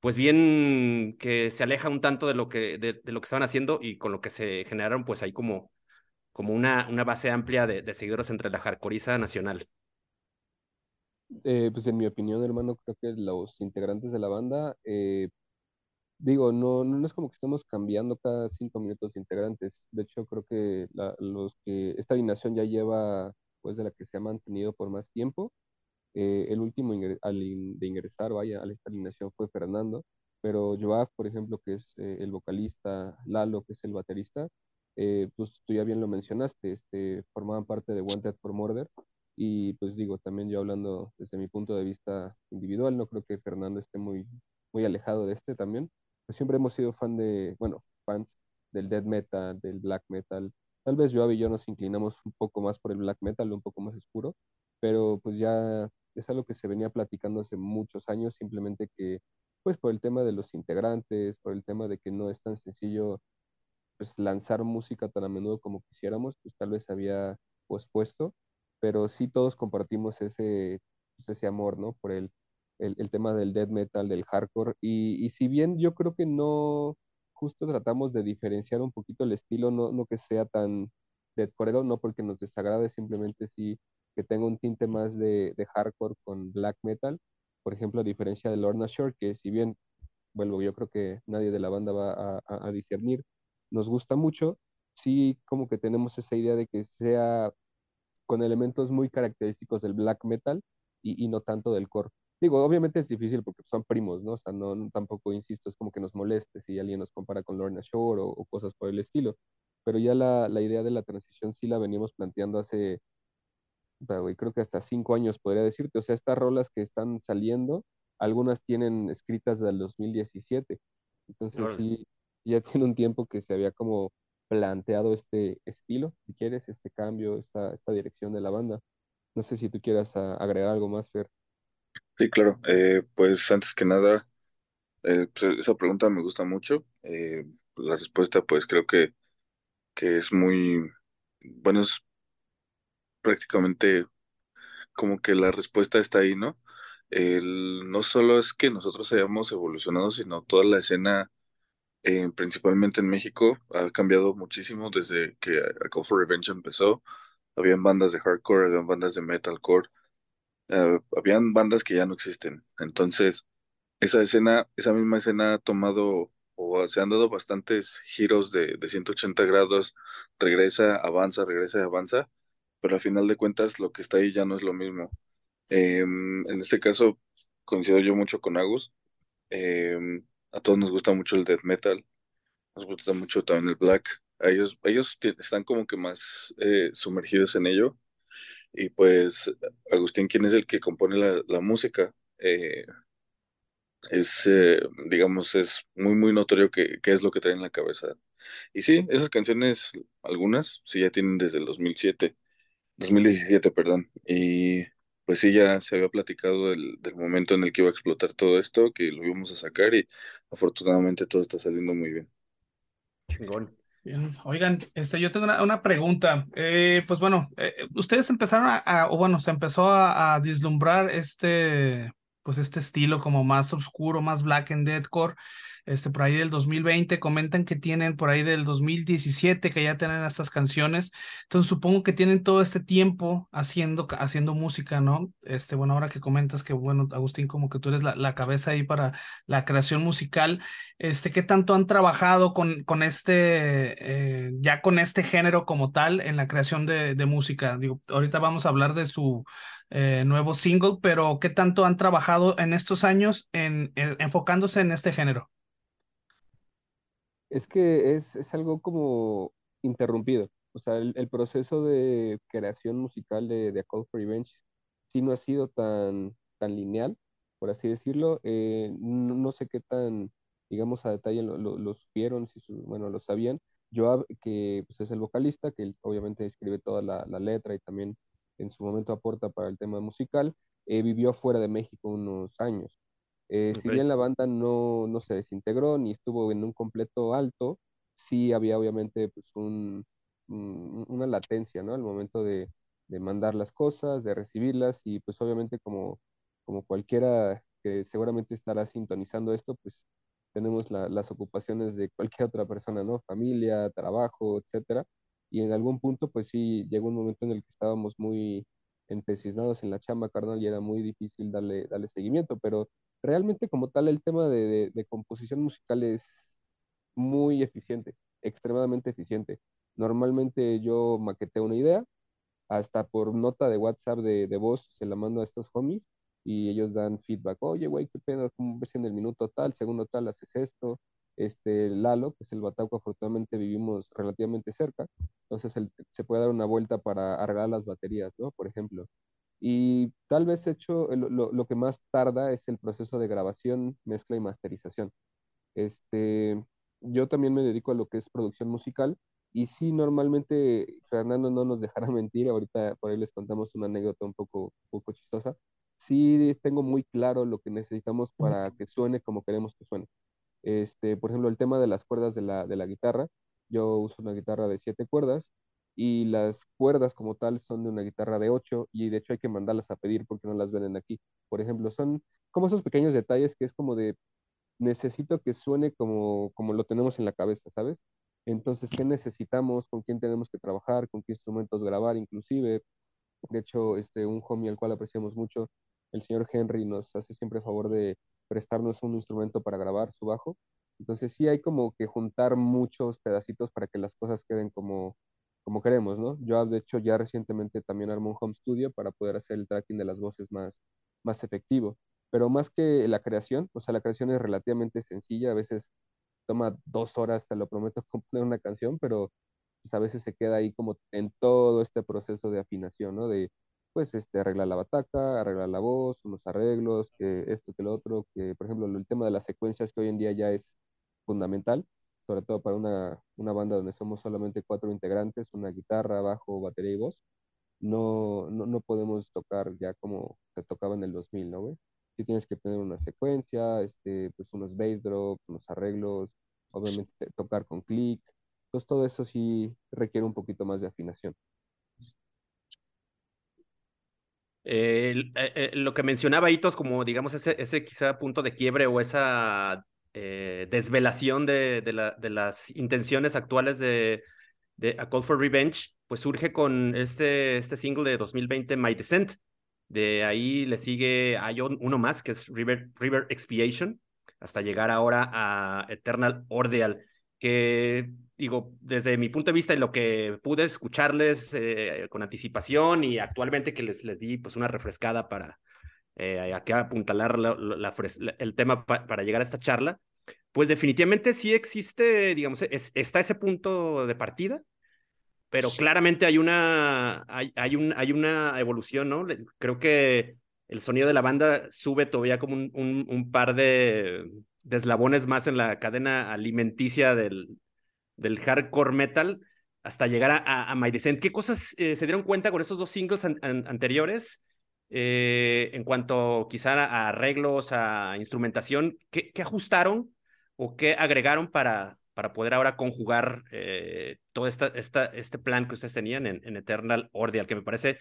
pues bien que se aleja un tanto de lo que, de, lo que estaban haciendo y con lo que se generaron, pues, ahí como, como una, una base amplia de, seguidores entre la hardcoreiza nacional? Eh, pues en mi opinión, hermano, creo que los integrantes de la banda, eh, digo, no, no es como que estemos cambiando cada cinco minutos de integrantes. De hecho, creo que los que esta alineación ya lleva, pues de la que se ha mantenido por más tiempo. Eh, el último de ingresar, vaya, a esta alineación fue Fernando, pero Joab, por ejemplo, que es el vocalista, Lalo, que es el baterista, pues tú ya bien lo mencionaste, este, formaban parte de Wanted for Murder, y pues digo, también yo hablando desde mi punto de vista individual, no creo que Fernando esté muy, muy alejado de este también. Pues siempre hemos sido fan de, bueno, fans del death metal, del black metal. Tal vez yo y yo nos inclinamos un poco más por el black metal, un poco más oscuro, pero pues ya es algo que se venía platicando hace muchos años, simplemente que pues por el tema de los integrantes, por el tema de que no es tan sencillo pues lanzar música tan a menudo como quisiéramos, pues tal vez había pospuesto pero sí todos compartimos ese, pues, ese amor, ¿no? Por el, el, tema del death metal, del hardcore, y, y, si bien yo creo que no, justo tratamos de diferenciar un poquito el estilo, no, no que sea tan deathcore, no porque nos desagrade, simplemente sí que tenga un tinte más de, de hardcore con black metal, por ejemplo, a diferencia de Lorna Shore, que si bien, vuelvo, yo creo que nadie de la banda va a, a, a discernir, nos gusta mucho, sí como que tenemos esa idea de que sea con elementos muy característicos del black metal y, no tanto del core. Digo, obviamente es difícil porque son primos, ¿no? O sea, no, tampoco, insisto, es como que nos moleste si alguien nos compara con Lorna Shore o, cosas por el estilo. Pero ya la, la, idea de la transición sí la veníamos planteando hace, creo que hasta cinco años podría decirte. O sea, estas rolas que están saliendo, algunas tienen escritas del 2017. Entonces sí, ya tiene un tiempo que se había como planteado este estilo, si quieres, este cambio, esta, esta dirección de la banda. No sé si tú quieras agregar algo más, Fer. Sí, claro. Eh, pues antes que nada, eh, pues, esa pregunta me gusta mucho. Eh, la respuesta, pues creo que, que es muy, bueno, es prácticamente como que la respuesta está ahí, ¿no? El, no solo es que nosotros hayamos evolucionado, sino toda la escena eh, principalmente en México, ha cambiado muchísimo desde que A Call for Revenge empezó. Habían bandas de hardcore, habían bandas de metalcore, uh, habían bandas que ya no existen. Entonces, esa escena, esa misma escena ha tomado o se han dado bastantes giros de, de 180 grados, regresa, avanza, regresa y avanza, pero al final de cuentas lo que está ahí ya no es lo mismo. Em, en este caso, coincido yo mucho con Agus. Eh, a todos nos gusta mucho el death metal, nos gusta mucho también el black. Ellos, ellos están como que más eh, sumergidos en ello. Y pues, Agustín, quien es el que compone la, música, eh, es, eh, digamos, es muy, muy notorio que, es lo que trae en la cabeza. Y sí, esas canciones, algunas, sí ya tienen desde el 2007, 2017, perdón. Y pues sí, ya se había platicado del, del, momento en el que iba a explotar todo esto, que lo íbamos a sacar y afortunadamente todo está saliendo muy bien. Bien. Oigan, este, yo tengo una, pregunta. Eh, pues bueno, eh, ustedes empezaron a, o bueno, se empezó a, a, vislumbrar este, pues este estilo como más oscuro, más black and deadcore este, por ahí del 2020, comentan que tienen por ahí del 2017 que ya tienen estas canciones, entonces supongo que tienen todo este tiempo haciendo, haciendo música, ¿no? Este, bueno, ahora que comentas que, bueno, Agustín, como que tú eres la, la cabeza ahí para la creación musical, este, ¿qué tanto han trabajado con, con este, eh, ya con este género como tal en la creación de, de música? Digo, ahorita vamos a hablar de su eh, nuevo single, pero ¿qué tanto han trabajado en estos años en, en enfocándose en este género? Es que es, es algo como interrumpido. O sea, el, proceso de creación musical de, de A Call for Revenge sí no ha sido tan, tan lineal, por así decirlo. Eh, no, no sé qué tan, digamos, a detalle lo, lo, supieron, si bueno, lo sabían. Joab, que pues, es el vocalista, que obviamente escribe toda la letra y también en su momento aporta para el tema musical, eh, vivió fuera de México unos años. Eh, si bien la banda no, no se desintegró ni estuvo en un completo alto, sí había obviamente pues, un, un- una latencia, ¿no? Al momento de, de mandar las cosas, de recibirlas y pues obviamente como, como cualquiera que seguramente estará sintonizando esto, pues tenemos la- las ocupaciones de cualquier otra persona, ¿no? Familia, trabajo, etcétera. Y en algún punto, pues sí, llegó un momento en el que estábamos muy empecinados en la chamba, carnal, y era muy difícil darle, darle seguimiento, pero realmente como tal el tema de, de- de composición musical es muy eficiente, extremadamente eficiente. Normalmente yo maqueteo una idea, hasta por nota de WhatsApp de, de voz se la mando a estos homies y ellos dan feedback, oye, güey, qué pedo, ¿cómo ves en el minuto tal, segundo tal, haces esto? Este, Lalo, que es el Bataco, afortunadamente vivimos relativamente cerca, entonces se puede dar una vuelta para arreglar las baterías, ¿no? Por ejemplo. Y tal vez hecho, lo, que más tarda es el proceso de grabación, mezcla y masterización. Este, yo también me dedico a lo que es producción musical y sí, normalmente Fernando no nos dejará mentir, ahorita por ahí les contamos una anécdota un poco, poco chistosa. Sí, tengo muy claro lo que necesitamos para que suene como queremos que suene. Este, por ejemplo, el tema de las cuerdas de la, de la guitarra, yo uso una guitarra de siete cuerdas y las cuerdas como tal son de una guitarra de ocho y de hecho hay que mandarlas a pedir porque no las venden aquí. Por ejemplo, son como esos pequeños detalles que es como de necesito que suene como, como lo tenemos en la cabeza, ¿sabes? Entonces, ¿qué necesitamos? ¿Con quién tenemos que trabajar? ¿Con qué instrumentos grabar? Inclusive, de hecho, este, un homie al cual apreciamos mucho, el señor Henry, nos hace siempre favor de prestarnos un instrumento para grabar su bajo. Entonces, sí hay como que juntar muchos pedacitos para que las cosas queden como, como queremos, ¿no? Yo, de hecho, ya recientemente también armé un home studio para poder hacer el tracking de las voces más, más efectivo. Pero más que la creación, o sea, la creación es relativamente sencilla, a veces toma dos horas, te lo prometo, componer una canción, pero pues, a veces se queda ahí como en todo este proceso de afinación, ¿no? De, pues, este, arreglar la bataca, arreglar la voz, unos arreglos, que esto, que lo otro, que, por ejemplo, el tema de las secuencias que hoy en día ya es fundamental, sobre todo para una, una banda donde somos solamente cuatro integrantes, una guitarra, bajo, batería y voz, no, no, no podemos tocar ya como se tocaba en el 2000, ¿no, güey? Tienes que tener una secuencia, este, pues unos bass drop, unos arreglos, obviamente tocar con click, entonces todo eso sí requiere un poquito más de afinación. Eh, eh, lo que mencionaba Hitos como, digamos, ese, ese quizá punto de quiebre o esa eh, desvelación de, de, la- de las intenciones actuales de, de A Call for Revenge, pues surge con este, este single de 2020, My Descent. De ahí le sigue, hay un- uno más que es River, River Expiation, hasta llegar ahora a Eternal Ordeal, que digo, desde mi punto de vista y lo que pude escucharles eh, con anticipación y actualmente que les, les di pues una refrescada para eh, acá apuntalar la, la- la el tema pa- para llegar a esta charla, pues definitivamente sí existe, digamos, es- está ese punto de partida, pero claramente hay una, hay, hay, un, hay una evolución, ¿no? Creo que el sonido de la banda sube todavía como un, un, un par de, de eslabones más en la cadena alimenticia del, del hardcore metal hasta llegar a, a, a My Descent. ¿Qué cosas eh, se dieron cuenta con estos dos singles an- an- anteriores eh, en cuanto quizá a arreglos, a instrumentación? ¿Qué, ajustaron o qué agregaron para, para poder ahora conjugar eh, todo esta, esta, este plan que ustedes tenían en, Eternal Ordeal, que me parece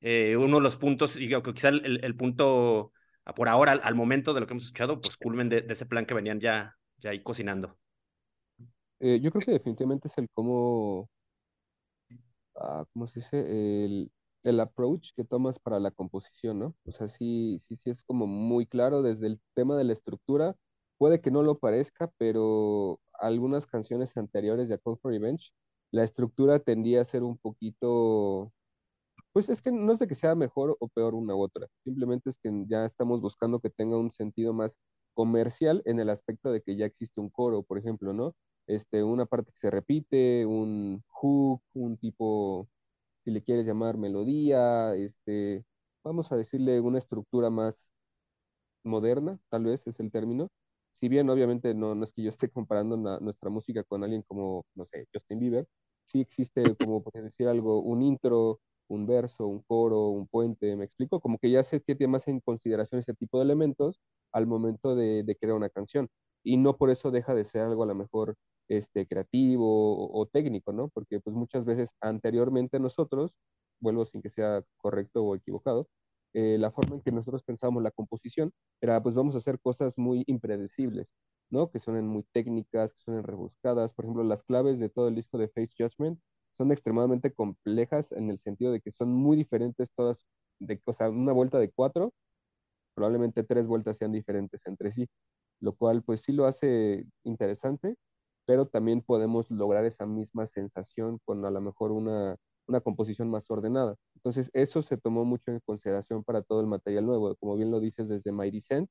uno de los puntos, y quizá el, el punto por ahora, al, momento de lo que hemos escuchado, pues culmen de, ese plan que venían ya, ya ahí cocinando. Eh, yo creo que definitivamente es el cómo, ah, ¿cómo se dice? El, el approach que tomas para la composición, ¿no? O sea, sí, sí, sí es como muy claro desde el tema de la estructura. Puede que no lo parezca, pero algunas canciones anteriores de Call for Revenge, la estructura tendía a ser un poquito, pues es que no es de que sea mejor o peor una u otra, simplemente es que ya estamos buscando que tenga un sentido más comercial en el aspecto de que ya existe un coro, por ejemplo, ¿no? Este, una parte que se repite, un hook, un tipo, si le quieres llamar melodía, este, vamos a decirle, una estructura más moderna, tal vez es el término. Si bien obviamente no, no es que yo esté comparando nuestra música con alguien como, no sé, Justin Bieber, sí existe como, por decir algo, un intro, un verso, un coro, un puente, ¿me explico? Como que ya se tiene más en consideración ese tipo de elementos al momento de, de crear una canción. Y no por eso deja de ser algo a lo mejor este, creativo o, técnico, ¿no? Porque pues muchas veces anteriormente nosotros, vuelvo sin que sea correcto o equivocado, eh, la forma en que nosotros pensábamos la composición era pues vamos a hacer cosas muy impredecibles, ¿no? Que suenen muy técnicas, que suenen rebuscadas. Por ejemplo, las claves de todo el disco de Face Judgment son extremadamente complejas en el sentido de que son muy diferentes todas, de, o sea, una vuelta de cuatro, probablemente tres vueltas sean diferentes entre sí, lo cual pues sí lo hace interesante, pero también podemos lograr esa misma sensación con a lo mejor una, una composición más ordenada. Entonces eso se tomó mucho en consideración para todo el material nuevo, como bien lo dices desde My Descent,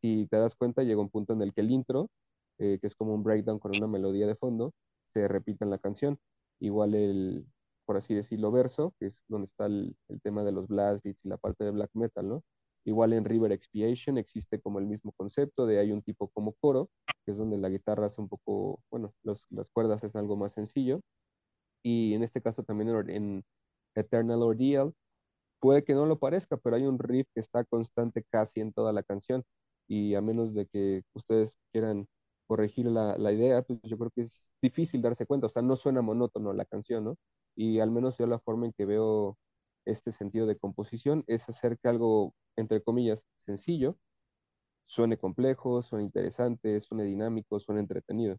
si te das cuenta llega un punto en el que el intro, eh, que es como un breakdown con una melodía de fondo, se repite en la canción. Igual el, por así decirlo, verso, que es donde está el, tema de los blast beats y la parte de black metal, ¿no? Igual en River Expiation existe como el mismo concepto de hay un tipo como coro, que es donde la guitarra hace un poco, bueno, los, las cuerdas es algo más sencillo. Y en este caso también en Eternal Ordeal, puede que no lo parezca, pero hay un riff que está constante casi en toda la canción. Y a menos de que ustedes quieran corregir la, la idea, pues yo creo que es difícil darse cuenta. O sea, no suena monótono la canción, ¿no? Y al menos yo la forma en que veo este sentido de composición es hacer que algo, entre comillas, sencillo, suene complejo, suene interesante, suene dinámico, suene entretenido.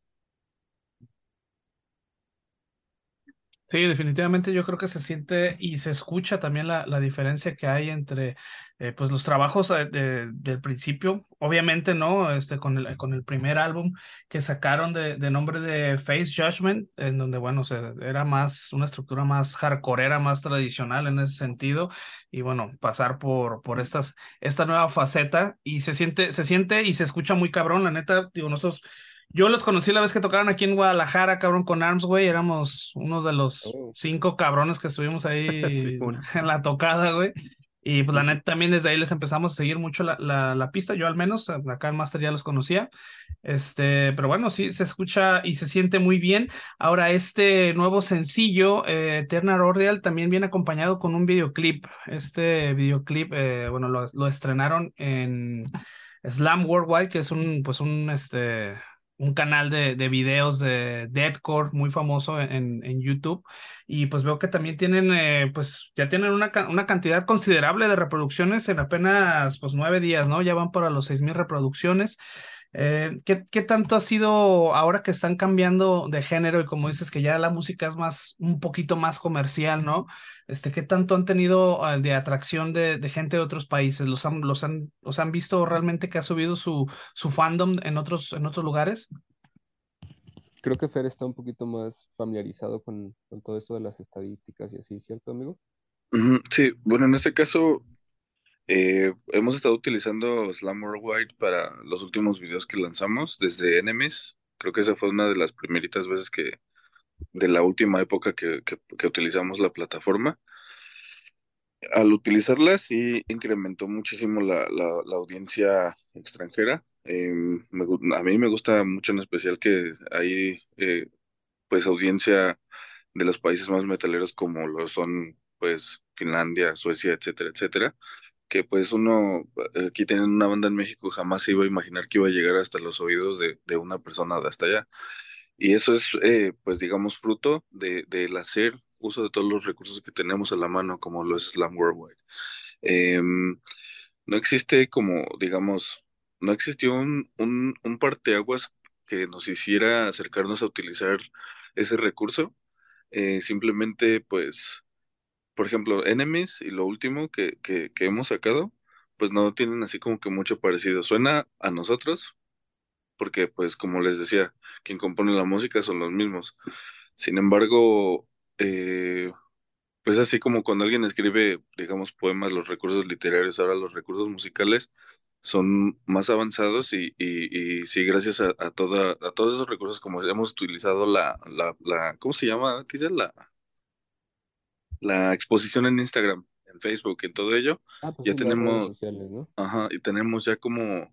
Sí, definitivamente yo creo que se siente y se escucha también la, la diferencia que hay entre eh, pues los trabajos eh, de- del principio, obviamente, ¿no? Este, con el, con el primer álbum que sacaron de, de nombre de Face Judgment, en donde, bueno, se, era más, una estructura más hardcoreera, más tradicional en ese sentido, y bueno, pasar por, por estas, esta nueva faceta y se siente, se siente y se escucha muy cabrón, la neta, digo, nosotros yo los conocí la vez que tocaron aquí en Guadalajara, cabrón, con Arms, güey. Éramos unos de los Oh. cinco cabrones que estuvimos ahí en la tocada, güey. Y pues la neta también desde ahí les empezamos a seguir mucho la, la, la pista, yo al menos, acá en Master ya los conocía. Este, pero bueno, sí, se escucha y se siente muy bien. Ahora, este nuevo sencillo, eh, Eternal Ordeal, también viene acompañado con un videoclip. Este videoclip, eh, bueno, lo, lo estrenaron en Slam Worldwide, que es un, pues un, este, un canal de, de videos de deathcore muy famoso en, en YouTube. Y pues veo que también tienen, eh, pues ya tienen una, una cantidad considerable de reproducciones en apenas, pues nueve días, ¿no? Ya van para los seis mil reproducciones. Eh, ¿qué, qué tanto ha sido ahora que están cambiando de género y como dices que ya la música es más, un poquito más comercial, ¿no? Este, ¿qué tanto han tenido eh, de atracción de, de gente de otros países? ¿Los han, los han, los han visto realmente que ha subido su, su fandom en otros, en otros lugares? Creo que Fer está un poquito más familiarizado con, con todo esto de las estadísticas y así, ¿cierto, amigo? Sí, bueno, en este caso eh, hemos estado utilizando Slam Worldwide para los últimos videos que lanzamos desde Enemies. Creo que esa fue una de las primeritas veces que, de la última época que, que, utilizamos la plataforma. Al utilizarla sí incrementó muchísimo la, la, audiencia extranjera. Gu- a mí me gusta mucho en especial que hay eh, pues audiencia de los países más metaleros como lo son pues Finlandia, Suecia, etcétera, etcétera, que pues uno eh, aquí teniendo una banda en México jamás iba a imaginar que iba a llegar hasta los oídos de, de una persona de hasta allá. Y eso es eh, pues digamos fruto de, del hacer uso de todos los recursos que tenemos a la mano como lo es Slam Worldwide. Em, no existe como digamos, no existió un, un, un parteaguas que nos hiciera acercarnos a utilizar ese recurso eh, simplemente, pues, por ejemplo, Enemies y lo último que, que, hemos sacado, pues no tienen así como que mucho parecido. Suena a nosotros, porque pues como les decía, quien compone la música son los mismos. Sin embargo, eh, pues así como cuando alguien escribe, digamos, poemas, los recursos literarios, ahora los recursos musicales son más avanzados y, y, y sí, gracias a, toda, a todos esos recursos, como hemos utilizado la, la, ¿cómo se llama? ¿Qué es la, la exposición en Instagram. en Facebook, en todo ello. Ah, pues Ya tenemos, sociales, ¿no? ajá, y tenemos ya como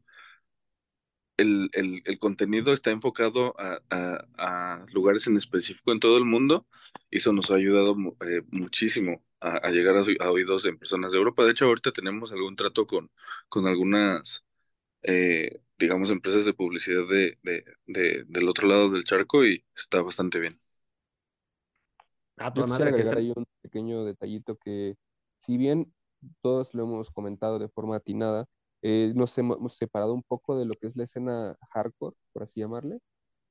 el, el, el contenido está enfocado a, a- a lugares en específico en todo el mundo y eso nos ha ayudado eh, muchísimo a, a llegar a, oí- a oídos de personas de Europa. De hecho, ahorita tenemos algún trato con, con algunas, eh, digamos, empresas de publicidad de, de, de- del otro lado del charco y está bastante bien. Ah, quisiera madre, que ahí un pequeño detallito que, si bien todos lo hemos comentado de forma atinada, eh, nos hemos separado un poco de lo que es la escena hardcore, por así llamarle.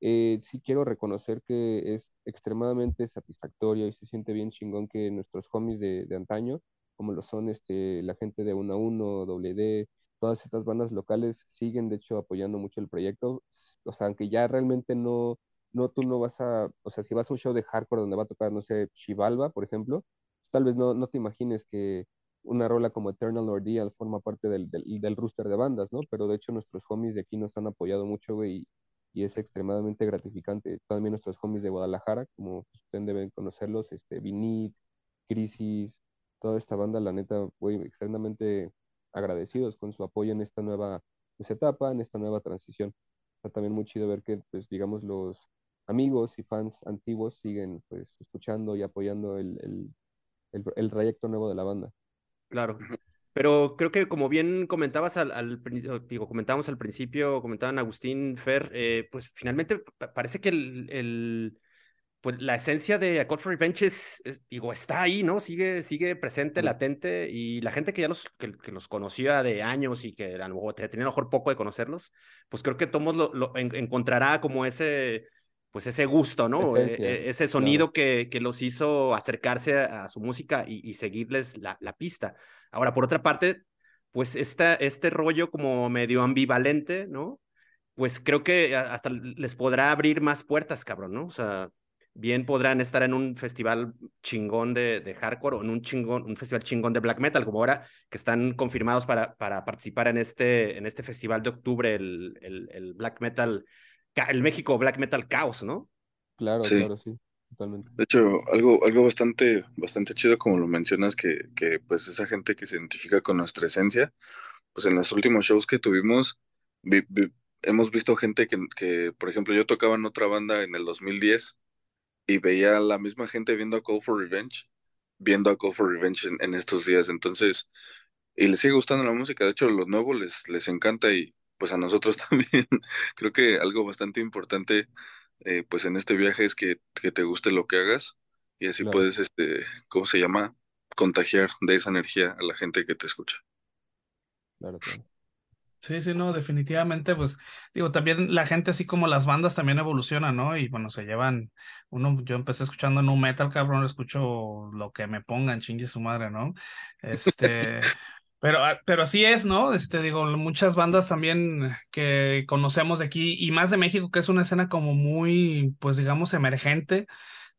Eh, sí quiero reconocer que es extremadamente satisfactorio y se siente bien chingón que nuestros homies de, de antaño, como lo son este, la gente de 1 a 1, WD, todas estas bandas locales, siguen de hecho apoyando mucho el proyecto. O sea, aunque ya realmente no no, tú no vas a, o sea, si vas a un show de hardcore donde va a tocar, no sé, Chivalba, por ejemplo, pues tal vez no, no te imagines que una rola como Eternal Ordeal forma parte del, del, del rooster de bandas, ¿no? Pero de hecho nuestros homies de aquí nos han apoyado mucho, güey, y, y es extremadamente gratificante. También nuestros homies de Guadalajara, como pues, ustedes deben conocerlos, este, Vinit, Crisis, toda esta banda, la neta, güey, extremadamente agradecidos con su apoyo en esta nueva pues, etapa, en esta nueva transición. Está también muy chido ver que, pues, digamos, los amigos y fans antiguos siguen pues escuchando y apoyando el, el, el, el trayecto nuevo de la banda. Claro. Pero creo que como bien comentabas al, digo, comentábamos al principio, comentaban Agustín, Fer, eh, pues finalmente pa- parece que el, el, pues la esencia de A Call for Revenge es, es, digo, está ahí, ¿no? Sigue, sigue presente, latente, y la gente que ya los, que, que los conocía de años y que a lo mejor te- tenía a lo mejor poco de conocerlos, pues creo que todos lo, lo en- encontrará como ese, pues ese gusto, ¿no? Esencia, eh, ese sonido que, que los hizo acercarse a, a su música y, y seguirles la, la pista. Ahora, por otra parte, pues esta, este rollo como medio ambivalente, ¿no? Pues creo que hasta les podrá abrir más puertas, cabrón, ¿no? O sea, bien podrán estar en un festival chingón de, de hardcore o en un chingón, un festival chingón de black metal, como ahora que están confirmados para, para participar en este, en este festival de octubre, el, el, el black metal, el México Black Metal Chaos, ¿no? Claro, Sí. claro, sí, totalmente. De hecho, algo, algo bastante, bastante chido, como lo mencionas, que, que pues esa gente que se identifica con nuestra esencia, pues en los últimos shows que tuvimos, vi- vi- hemos visto gente que, que, por ejemplo, yo tocaba en otra banda en el 2010 y veía a la misma gente viendo a Call for Revenge, viendo a Call for Revenge en, en estos días. Entonces, y les sigue gustando la música. De hecho, lo nuevo les, les encanta y pues a nosotros también. Creo que algo bastante importante eh, pues en este viaje es que, que te guste lo que hagas y así Claro. puedes, este, ¿cómo se llama? Contagiar de esa energía a la gente que te escucha. Claro, claro. Sí, sí, no, definitivamente, pues digo, también la gente así como las bandas también evolucionan, ¿no? Y bueno, se llevan, uno, yo empecé escuchando nu metal, cabrón, escucho lo que me pongan, chingue su madre, ¿no? Este, pero, ah, pero así es, ¿no? Este, digo, muchas bandas también que conocemos de aquí y más de México, que es una escena como muy, pues digamos, emergente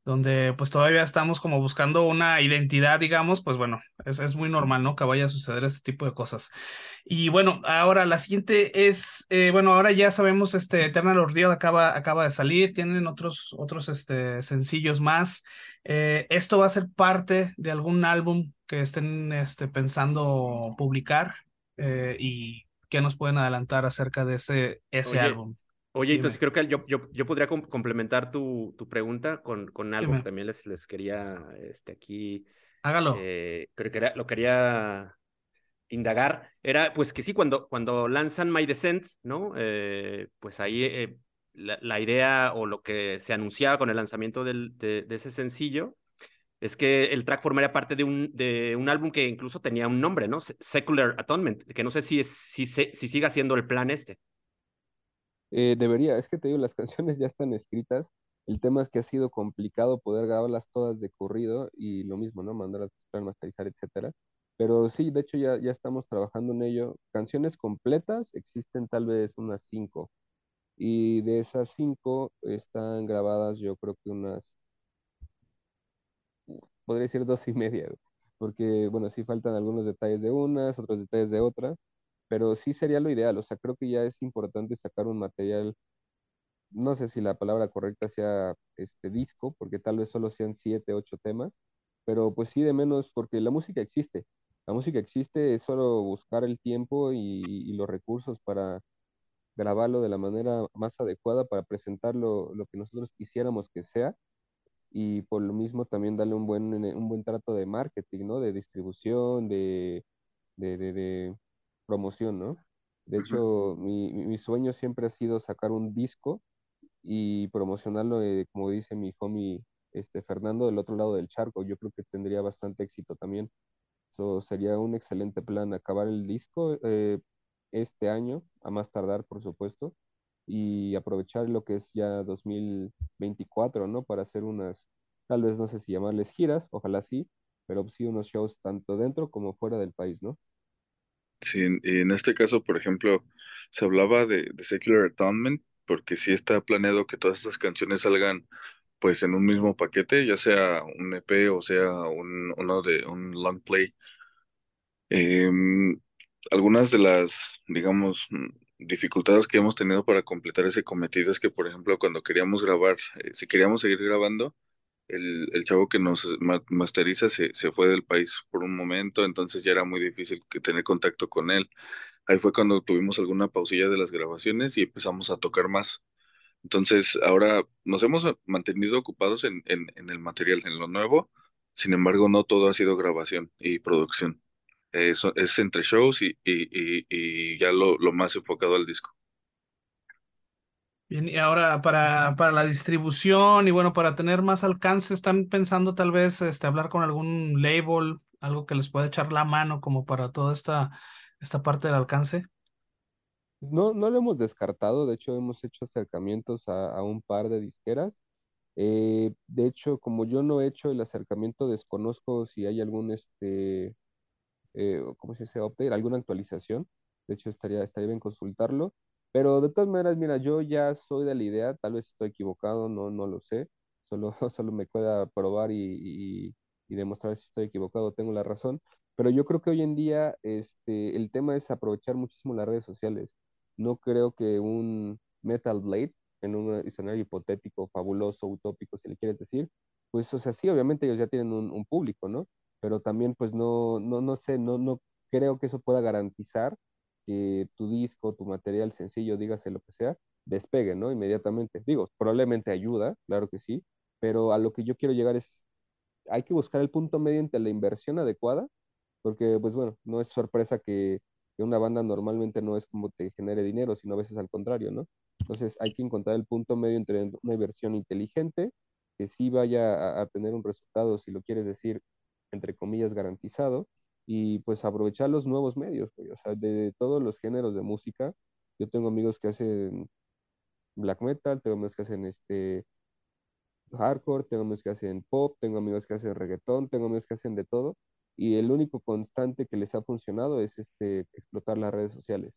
donde pues todavía estamos como buscando una identidad, digamos, pues bueno, es, es muy normal, ¿no? Que vaya a suceder este tipo de cosas. Y bueno, ahora la siguiente es, eh, bueno, ahora ya sabemos, este Eternal Ordeal acaba, acaba de salir, tienen otros, otros este, sencillos más. Eh, ¿esto va a ser parte de algún álbum que estén este, pensando publicar? Eh, ¿y qué nos pueden adelantar acerca de ese, ese Oye, álbum? Oye, entonces creo que yo, yo, yo podría com- complementar tu, tu pregunta con, con algo Dime. que también les, les quería este, aquí, Hágalo. eh, creo que era- lo quería indagar. Era pues que sí, cuando, cuando lanzan My Descent, ¿no? Eh, pues ahí eh, la, la idea o lo que se anunciaba con el lanzamiento del, de, de ese sencillo es que el track formaría parte de un, de un álbum que incluso tenía un nombre, ¿no? Se- Secular Atonement, que no sé si, es, si, se- si siga siendo el plan este. Eh, debería, es que te digo, las canciones ya están escritas. El tema es que ha sido complicado poder grabarlas todas de corrido y lo mismo, ¿no? Mandarlas a masterizar, etcétera. Pero sí, de hecho ya, ya estamos trabajando en ello. Canciones completas existen tal vez unas cinco. Y de esas cinco están grabadas yo creo que unas, podría decir dos y media, porque bueno, sí faltan algunos detalles de unas, otros detalles de otras, pero sí sería lo ideal. O sea, creo que ya es importante sacar un material no sé si la palabra correcta sea este disco, porque tal vez solo sean siete, ocho temas, pero pues sí de menos, porque la música existe. La música existe, es solo buscar el tiempo y, los recursos para grabarlo de la manera más adecuada para presentar lo, que nosotros quisiéramos que sea y por lo mismo también darle un buen, un buen trato de marketing, ¿no? De distribución, de promoción, ¿no? De hecho, mi, sueño siempre ha sido sacar un disco y promocionarlo, eh, como dice mi homie este, Fernando, del otro lado del charco. Yo creo que tendría bastante éxito también. So, sería un excelente plan acabar el disco eh, este año, a más tardar, por supuesto, y aprovechar lo que es ya 2024, ¿no? Para hacer unas, tal vez no sé si llamarles giras, ojalá sí, pero sí unos shows tanto dentro como fuera del país, ¿no? Sí, y en este caso, por ejemplo, se hablaba de, de Secular Atonement, porque sí está planeado que todas estas canciones salgan pues en un mismo paquete, ya sea un EP o sea un, uno de un long play. Em, algunas de las, digamos, mm, dificultades que hemos tenido para completar ese cometido es que, por ejemplo, cuando queríamos grabar, eh, si queríamos seguir grabando, el, el chavo que nos ma- masteriza se, se fue del país por un momento, entonces ya era muy difícil que tener contacto con él. Ahí fue cuando tuvimos alguna pausilla de las grabaciones y empezamos a tocar más. Entonces, ahora nos hemos mantenido ocupados en, en, el material, en lo nuevo. Sin embargo, no todo ha sido grabación y producción. Es entre shows y, y, y, y ya lo, lo más enfocado al disco. Bien, y ahora para, para la distribución y bueno, para tener más alcance, ¿están pensando tal vez este, hablar con algún label, algo que les pueda echar la mano como para toda esta, esta parte del alcance? No, no lo hemos descartado, de hecho hemos hecho acercamientos a, a un par de disqueras. Eh, de hecho, como yo no he hecho el acercamiento, desconozco si hay algún, este, eh, ¿cómo se dice? Update, alguna actualización. De hecho, estaría, estaría bien consultarlo. Pero de todas maneras, mira, yo ya soy de la idea, tal vez estoy equivocado, no, no lo sé. Solo, solo me pueda probar y, y, demostrar si estoy equivocado, tengo la razón. Pero yo creo que hoy en día este, el tema es aprovechar muchísimo las redes sociales. No creo que un Metal Blade, en un escenario hipotético, fabuloso, utópico, si le quieres decir, pues, o sea, sí, obviamente ellos ya tienen un, un público, ¿no? pero también pues no, no, no sé, no, no creo que eso pueda garantizar que tu disco, tu material sencillo, dígase lo que sea, despegue, ¿no? Inmediatamente. Digo, probablemente ayuda, claro que sí, pero a lo que yo quiero llegar es, hay que buscar el punto medio entre la inversión adecuada, porque pues bueno, no es sorpresa que, una banda normalmente no es como te genere dinero, sino a veces al contrario, ¿no? Entonces hay que encontrar el punto medio entre una inversión inteligente, que sí vaya a, a tener un resultado, si lo quieres decir, entre comillas, garantizado, y pues aprovechar los nuevos medios, güey, o sea, de todos los géneros de música. Yo tengo amigos que hacen black metal, tengo amigos que hacen este hardcore, tengo amigos que hacen pop, tengo amigos que hacen reggaetón, tengo amigos que hacen de todo, y el único constante que les ha funcionado es este explotar las redes sociales,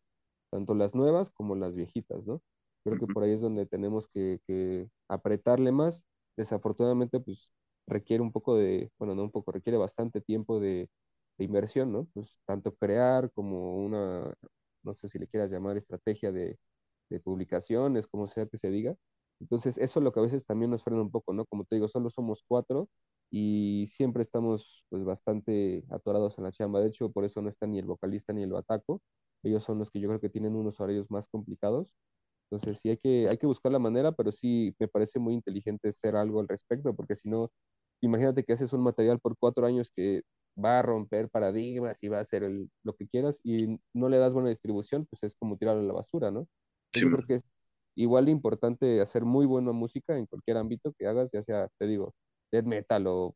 tanto las nuevas como las viejitas, ¿no? Creo que por ahí es donde tenemos que, que apretarle más. Desafortunadamente, pues requiere un poco de, bueno, no un poco, requiere bastante tiempo de, de inversión, ¿no? Pues tanto crear como una, no sé si le quieras llamar estrategia de, de publicaciones, como sea que se diga. Entonces, eso es lo que a veces también nos frena un poco, ¿no? Como te digo, solo somos cuatro y siempre estamos pues bastante atorados en la chamba. De hecho, por eso no está ni el vocalista ni el bataco. Ellos son los que yo creo que tienen unos horarios más complicados. Entonces, sí hay que, hay que buscar la manera, pero sí me parece muy inteligente hacer algo al respecto, porque si no, imagínate que haces un material por cuatro años que va a romper paradigmas y va a hacer el- lo que quieras y no le das buena distribución, pues es como tirarlo a la basura, ¿no? Sí, Entonces, yo creo que es igual de importante hacer muy buena música en cualquier ámbito que hagas, ya sea, te digo, death metal o,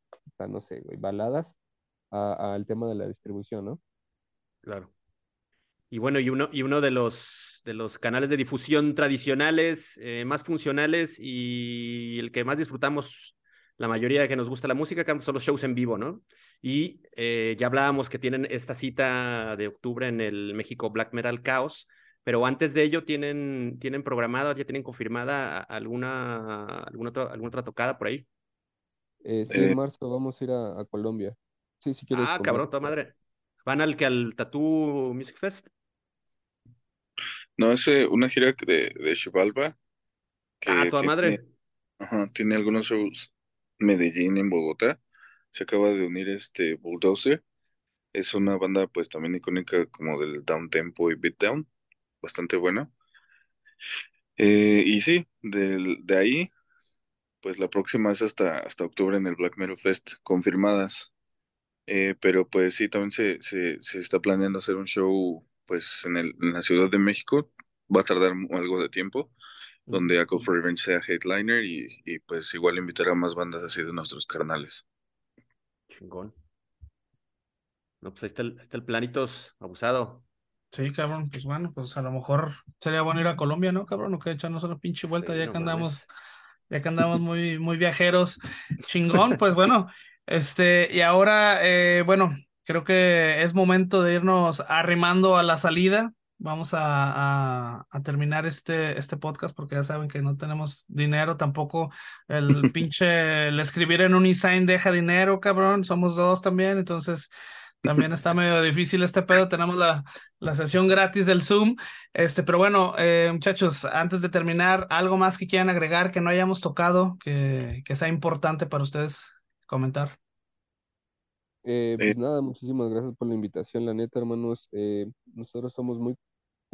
no sé, güey, baladas, al tema de la distribución, ¿no? Claro. Y bueno, y uno, y uno de los, de los canales de difusión tradicionales, eh, más funcionales y el que más disfrutamos la mayoría de que nos gusta la música, que son los shows en vivo, ¿no? Y eh, ya hablábamos que tienen esta cita de octubre en el México Black Metal Chaos, pero antes de ello tienen, tienen programada, ya tienen confirmada alguna, alguna, otra, alguna otra tocada por ahí. Eh, sí, Eh, en marzo vamos a ir a, a Colombia. Sí, si quieres Ah, cabrón, toda madre. ¿Van al que al Tattoo Music Fest? no, es eh, una gira de, de Xibalba Ah, que toda tiene, madre. ajá, tiene algunos shows Medellín, en Bogotá. se acaba de unir este Bulldozer. Es una banda pues también icónica como del down tempo y beatdown, bastante buena. Eh, y sí, de ahí, pues la próxima es hasta, hasta octubre en el Black Metal Fest, confirmadas. Eh, pero pues sí, también se, se, se está planeando hacer un show pues en, el, en la Ciudad de México. Va a tardar algo de tiempo, donde A Call for Revenge sea headliner y, y pues igual invitar a más bandas así de nuestros carnales. Chingón. No, pues ahí está el, está el planitos abusado. Sí, cabrón, pues bueno, pues a lo mejor sería bueno ir a Colombia, ¿no, cabrón? O que echarnos una pinche vuelta Sí, ya no que andamos, mames. ya que andamos muy, muy viajeros. Chingón, pues bueno, este, y ahora, eh, bueno, creo que es momento de irnos arrimando a la salida. Vamos a, a, a terminar este, este podcast porque ya saben que no tenemos dinero, tampoco. El pinche, el escribir en un e-sign deja dinero, cabrón, somos dos también, entonces también está medio difícil este pedo, tenemos la, la sesión gratis del Zoom, este, pero bueno, eh, muchachos, antes de terminar, algo más que quieran agregar que no hayamos tocado, que, que sea importante para ustedes comentar. Eh, Eh, pues nada, muchísimas gracias por la invitación, la neta, hermanos. Eh, nosotros somos muy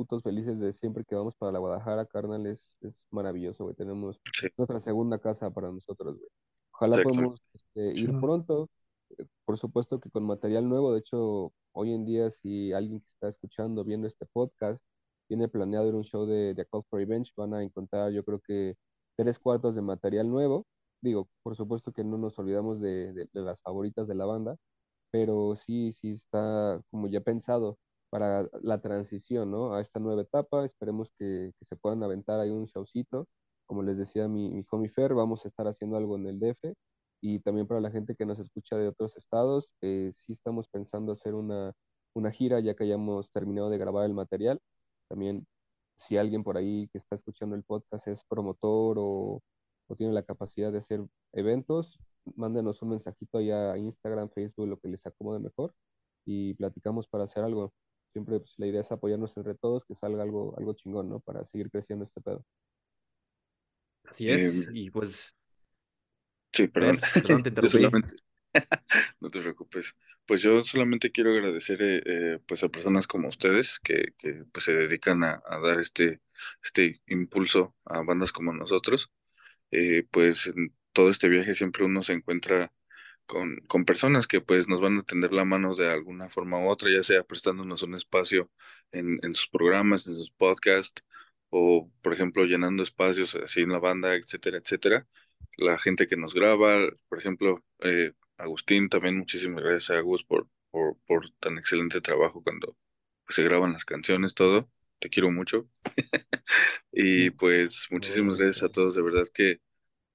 putos felices de siempre que vamos para la Guadalajara, carnal, es, es maravilloso, güey. Tenemos sí, nuestra segunda casa para nosotros, güey. Ojalá exacto. podamos este, ir pronto, eh, por supuesto que con material nuevo. De hecho, hoy en día, si alguien que está escuchando, viendo este podcast, tiene planeado ir a un show de, de A Call for Revenge, van a encontrar, yo creo que tres cuartos de material nuevo. Digo, por supuesto que no nos olvidamos de, de- de las favoritas de la banda, pero sí, sí está como ya pensado para la transición, ¿no? A esta nueva etapa. Esperemos que, se puedan aventar ahí un showcito. Como les decía mi, mi homie Fer, vamos a estar haciendo algo en el DF. Y también para la gente que nos escucha de otros estados, eh, sí estamos pensando hacer una, una gira ya que hayamos terminado de grabar el material. También, si alguien por ahí que está escuchando el podcast es promotor o, o tiene la capacidad de hacer eventos, mándenos un mensajito allá a Instagram, Facebook, lo que les acomode mejor y platicamos para hacer algo. Siempre pues, la idea es apoyarnos entre todos, que salga algo, algo chingón, ¿no? Para seguir creciendo este pedo. Así Eh, es. Y pues, sí, perdón. Te solamente, no te preocupes. Pues yo solamente quiero agradecer eh, eh, pues a personas como ustedes que, que pues se dedican a, a dar este, este impulso a bandas como nosotros. Eh, pues en todo este viaje siempre uno se encuentra con, con personas que pues nos van a tender la mano de alguna forma u otra, ya sea prestándonos un espacio en, en sus programas, en sus podcasts, o por ejemplo llenando espacios así en la banda, etcétera, etcétera. La gente que nos graba, por ejemplo, eh, Agustín, también muchísimas gracias a Agus por, por, por tan excelente trabajo cuando pues, se graban las canciones, todo. Te quiero mucho. Y pues muchísimas gracias a todos, de verdad que,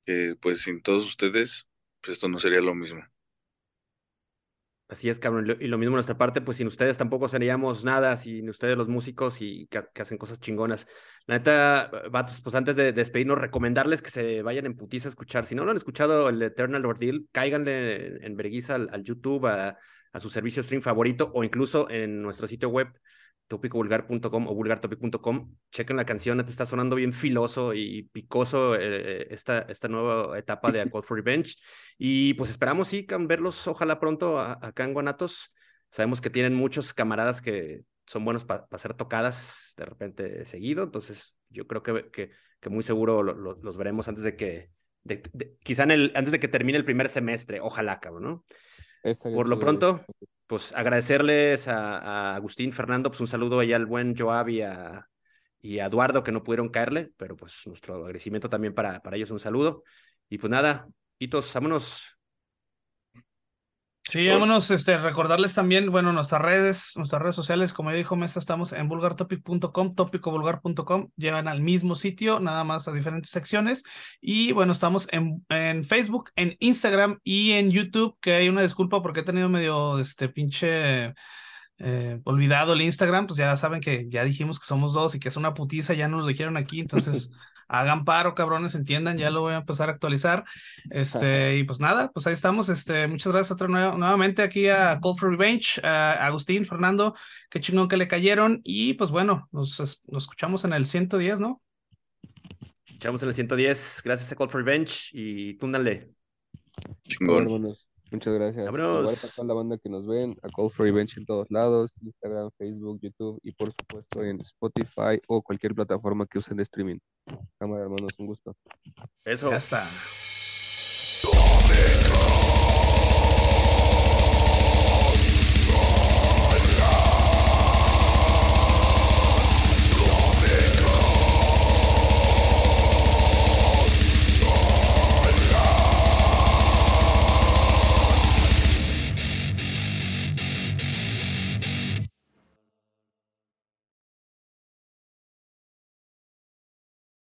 que pues sin todos ustedes, pues esto no sería lo mismo. Así es, cabrón. Y lo- mismo de nuestra parte, pues sin ustedes tampoco seríamos nada, sin ustedes los músicos y que, hacen cosas chingonas. La neta, vatos, pues antes de despedirnos, recomendarles que se vayan en putiza a escuchar. Si no lo han escuchado, el Eternal Ordeal, cáiganle en, en vergüenza al, YouTube, a su servicio stream favorito o incluso en nuestro sitio web topicovulgar.com o vulgartopic.com. Chequen la canción, te está sonando bien filoso y picoso eh, esta, esta nueva etapa de A Call for Revenge. Y pues esperamos, sí, verlos ojalá pronto acá en Guanatos. Sabemos que tienen muchos camaradas que son buenos para ser tocadas de repente seguido, entonces yo creo que, que, muy seguro lo- lo- los veremos antes de que, de- de- quizá el, antes de que termine el primer semestre, ojalá, cabrón, ¿no? Por lo pronto, pues agradecerles a, a Agustín, Fernando, pues un saludo ahí al buen Joab y a, y a Eduardo que no pudieron caerle, pero pues nuestro agradecimiento también para, para ellos, un saludo. Y pues nada, hitos, vámonos. Sí, vámonos, este, recordarles también, bueno, nuestras redes, nuestras redes sociales, como ya dijo Mesa, estamos en vulgartopic.com, topicovulgar.com, llevan al mismo sitio, nada más a diferentes secciones, y bueno, estamos en, en Facebook, en Instagram y en YouTube, que hay una disculpa porque he tenido medio, este, pinche... eh, olvidado el Instagram, pues ya saben que ya dijimos que somos dos y que es una putiza, ya nos lo dijeron aquí, entonces hagan paro, cabrones, entiendan, ya lo voy a empezar a actualizar. Este, y pues nada, pues ahí estamos. Este, muchas gracias otra nue- nuevamente aquí a Call for Revenge, a Agustín, Fernando, qué chingón que le cayeron. Y pues bueno, nos, es- nos escuchamos en el 110, ¿no? Echamos en el 110, gracias a Call for Revenge y túndanle. Todo, Chingón. Muchas gracias. Vámonos. Para toda la banda que nos ven, a Call for Revenge en todos lados, Instagram, Facebook, YouTube y por supuesto en Spotify o cualquier plataforma que usen de streaming. Cámara, hermanos, un gusto. Eso. Ya está.